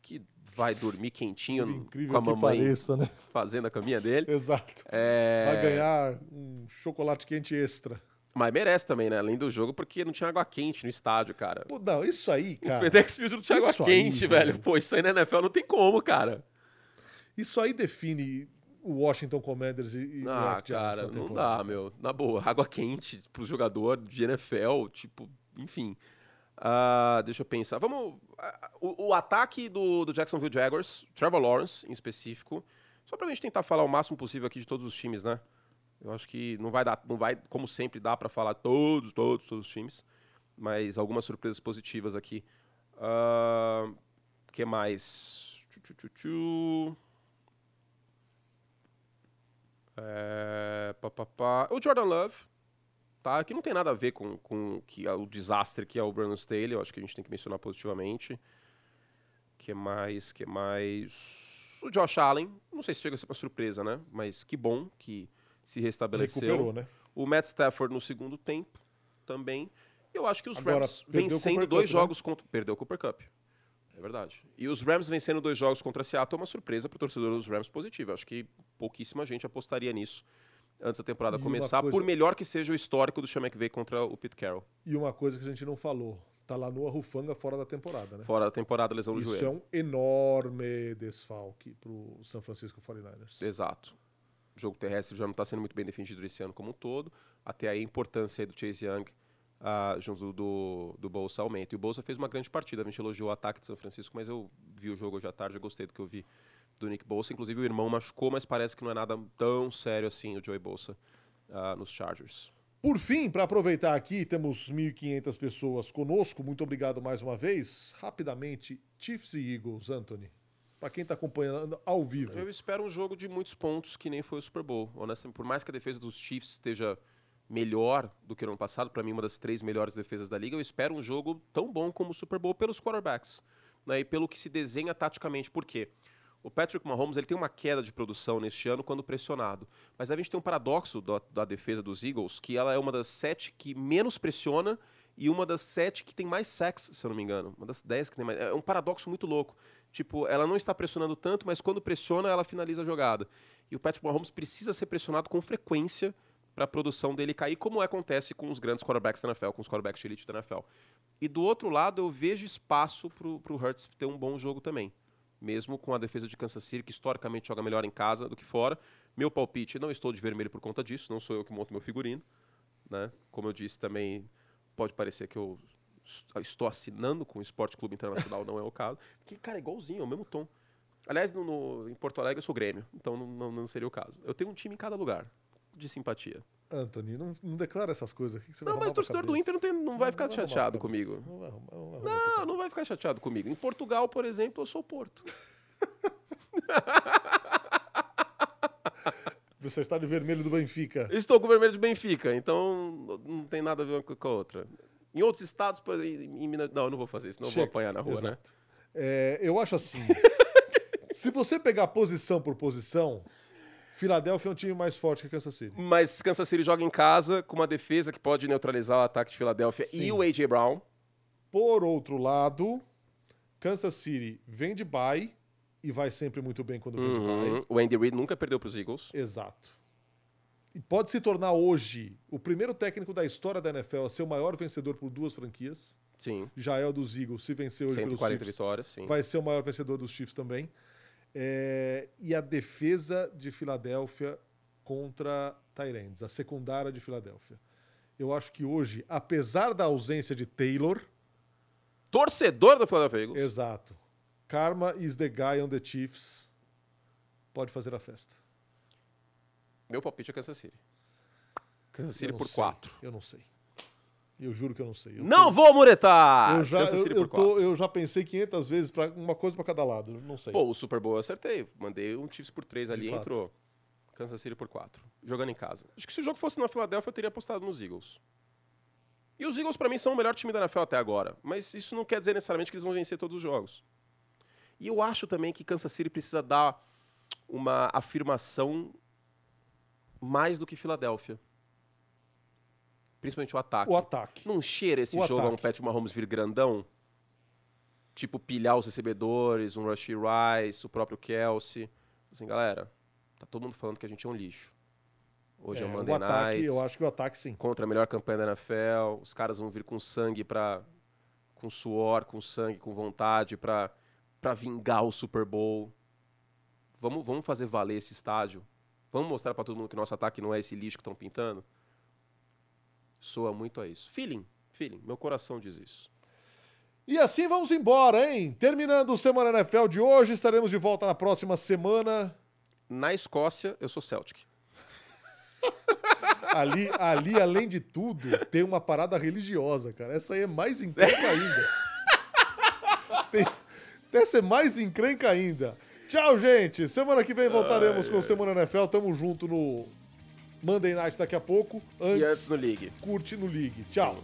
que vai dormir quentinho com a mamãe pareça, né? fazendo a caminha dele. Exato. É... Vai ganhar um chocolate quente extra. Mas merece também, né? Além do jogo, porque não tinha água quente no estádio, cara. Pô, não, isso aí, cara. o FedEx Field não tinha água aí, quente, velho. velho. Pô, isso aí na NFL não tem como, cara. Isso aí define o Washington Commanders e, e Ah, cara, não dá, meu. Na boa, água quente pro jogador de NFL, tipo, enfim. Ah, deixa eu pensar. Vamos. ah, O, o ataque do, do Jacksonville Jaguars, Trevor Lawrence em específico, só pra gente tentar falar o máximo possível aqui de todos os times, né? Eu acho que não vai dar, não vai, como sempre, dá pra falar todos, todos, todos os times, mas algumas surpresas positivas aqui. O que mais? Tchu, tchu, tchu, tchu. É, pá, pá, pá. O Jordan Love, tá? Que não tem nada a ver com, com que, é o desastre que é o Brandon Staley. Eu acho que a gente tem que mencionar positivamente. que mais? que mais? O Josh Allen. Não sei se chega a ser uma surpresa, né? Mas que bom que se restabeleceu. Recuperou, né? O Matt Stafford no segundo tempo também. Eu acho que os Agora, Rams vencendo dois Kupp, né? jogos contra. Perdeu o Cooper Cup. É verdade. E os Rams vencendo dois jogos contra Seattle é uma surpresa para o torcedor dos Rams positiva. Acho que pouquíssima gente apostaria nisso antes da temporada E começar, coisa- por melhor que seja o histórico do Sean McVay contra o Pete Carroll. E uma coisa que a gente não falou. Tá lá no Arrufanga fora da temporada, né? Fora da temporada, lesão Isso joelho. é um enorme desfalque pro San Francisco 49ers. Exato. O jogo terrestre já não está sendo muito bem defendido esse ano como um todo. Até aí a importância aí do Chase Young ah, junto do, do Bolsa aumenta. E o Bolsa fez uma grande partida. A gente elogiou o ataque de São Francisco, mas eu vi o jogo hoje à tarde, eu gostei do que eu vi do Nick Bolsa. Inclusive o irmão machucou, mas parece que não é nada tão sério assim o Joey Bolsa ah, nos Chargers. Por fim, para aproveitar aqui, temos 1.500 pessoas conosco. Muito obrigado mais uma vez. Rapidamente, Chiefs e Eagles, Anthony. Para quem tá acompanhando ao vivo. Eu espero um jogo de muitos pontos que nem foi o Super Bowl. Honestamente, por mais que a defesa dos Chiefs esteja melhor do que no ano passado, para mim uma das três melhores defesas da liga, eu espero um jogo tão bom como o Super Bowl pelos quarterbacks, né, e pelo que se desenha taticamente. Por quê? O Patrick Mahomes ele tem uma queda de produção neste ano quando pressionado, mas a gente tem um paradoxo da, da defesa dos Eagles, que ela é uma das sete que menos pressiona e uma das sete que tem mais sacks, se eu não me engano. Uma das dez que tem mais. É um paradoxo muito louco. Tipo, ela não está pressionando tanto, mas quando pressiona, ela finaliza a jogada. E o Patrick Mahomes precisa ser pressionado com frequência para a produção dele cair, como acontece com os grandes quarterbacks da NFL, com os quarterbacks de elite da NFL. E do outro lado, eu vejo espaço para o Hurts ter um bom jogo também. Mesmo com a defesa de Kansas City, que historicamente joga melhor em casa do que fora. Meu palpite, não estou de vermelho por conta disso, não sou eu que monto meu figurino. Né? Como eu disse também, pode parecer que eu est- estou assinando com o Esporte Clube Internacional, não é o caso. Que, cara, é igualzinho, é o mesmo tom. Aliás, no, no- em Porto Alegre eu sou Grêmio, então não, não- não seria o caso. Eu tenho um time em cada lugar, de simpatia. Anthony, não, não declara essas coisas aqui que vai Não, mas o torcedor do. Inter não, tem- não vai ficar arrumar pra chateado comigo. Não vai arrumar, não vai arrumar Não, não vai ficar chateado comigo. Em Portugal, por exemplo, eu sou Porto. Você está de vermelho do Benfica. Estou com o vermelho de Benfica, então não tem nada a ver com a outra. Em outros estados, por em Minas... Não, eu não vou fazer isso, não vou apanhar na rua, né? Exato. É, eu acho assim. se você pegar posição por posição, Filadélfia é um time mais forte que Kansas City. Mas Kansas City joga em casa com uma defesa que pode neutralizar o ataque de Filadélfia Sim. e o A.J. Brown. Por outro lado, Kansas City vem de bye e vai sempre muito bem quando vem de Uhum. bye. O Andy Reid nunca perdeu para os Eagles. Exato. E pode se tornar hoje o primeiro técnico da história da NFL a ser o maior vencedor por duas franquias. Sim, Já é o dos Eagles, se vencer hoje pelos 140 Chiefs, vitórias, sim. vai ser o maior vencedor dos Chiefs também. É, e a defesa de Filadélfia contra Tyrands, a secundária de Filadélfia. Eu acho que hoje, apesar da ausência de Taylor, Torcedor do Philadelphia Eagles. exato, Karma is the guy on the Chiefs, pode fazer a festa. Meu palpite é Kansas City. Kansas City por sei, 4. Eu não sei. Eu juro que eu não sei. Eu Não tô- vou muretar! eu já, eu, eu por 4. tô- eu já pensei 500 vezes para uma coisa para cada lado. Não sei. Pô, o Super Bowl eu acertei. Mandei um Chiefs por 3 ali, entrou. Kansas City por 4. Jogando em casa. Acho que se o jogo fosse na Filadélfia, eu teria apostado nos Eagles. E os Eagles, pra mim, são o melhor time da NFL até agora. Mas isso não quer dizer necessariamente que eles vão vencer todos os jogos. E eu acho também que Kansas City precisa dar uma afirmação mais do que Filadélfia. Principalmente o ataque. o ataque. Não cheira esse O jogo a um ataque. Patrick Mahomes vir grandão? Tipo, pilhar os recebedores, um Rushy Rice, o próprio Kelsey. Assim, galera, tá todo mundo falando que a gente é um lixo. Hoje é, é o Monday o ataque, Night. Eu acho que o ataque sim. Contra a melhor campanha da NFL. Os caras vão vir com sangue para com suor, com sangue, com vontade para para vingar o Super Bowl. Vamos, vamos fazer valer esse estádio. Vamos mostrar para todo mundo que nosso ataque não é esse lixo que estão pintando. Soa muito a isso. Feeling, feeling. Meu coração diz isso. E assim vamos embora, hein? Terminando o Semana NFL de hoje, estaremos de volta na próxima semana. Na Escócia, eu sou Celtic. ali, ali, além de tudo, tem uma parada religiosa, cara. Essa aí é mais encrenca ainda. Tem, deve ser mais encrenca ainda. Tchau, gente. Semana que vem voltaremos ai, com o Semana NFL. Tamo junto no Monday Night daqui a pouco. Antes, e antes no League. Curte no League. Tchau.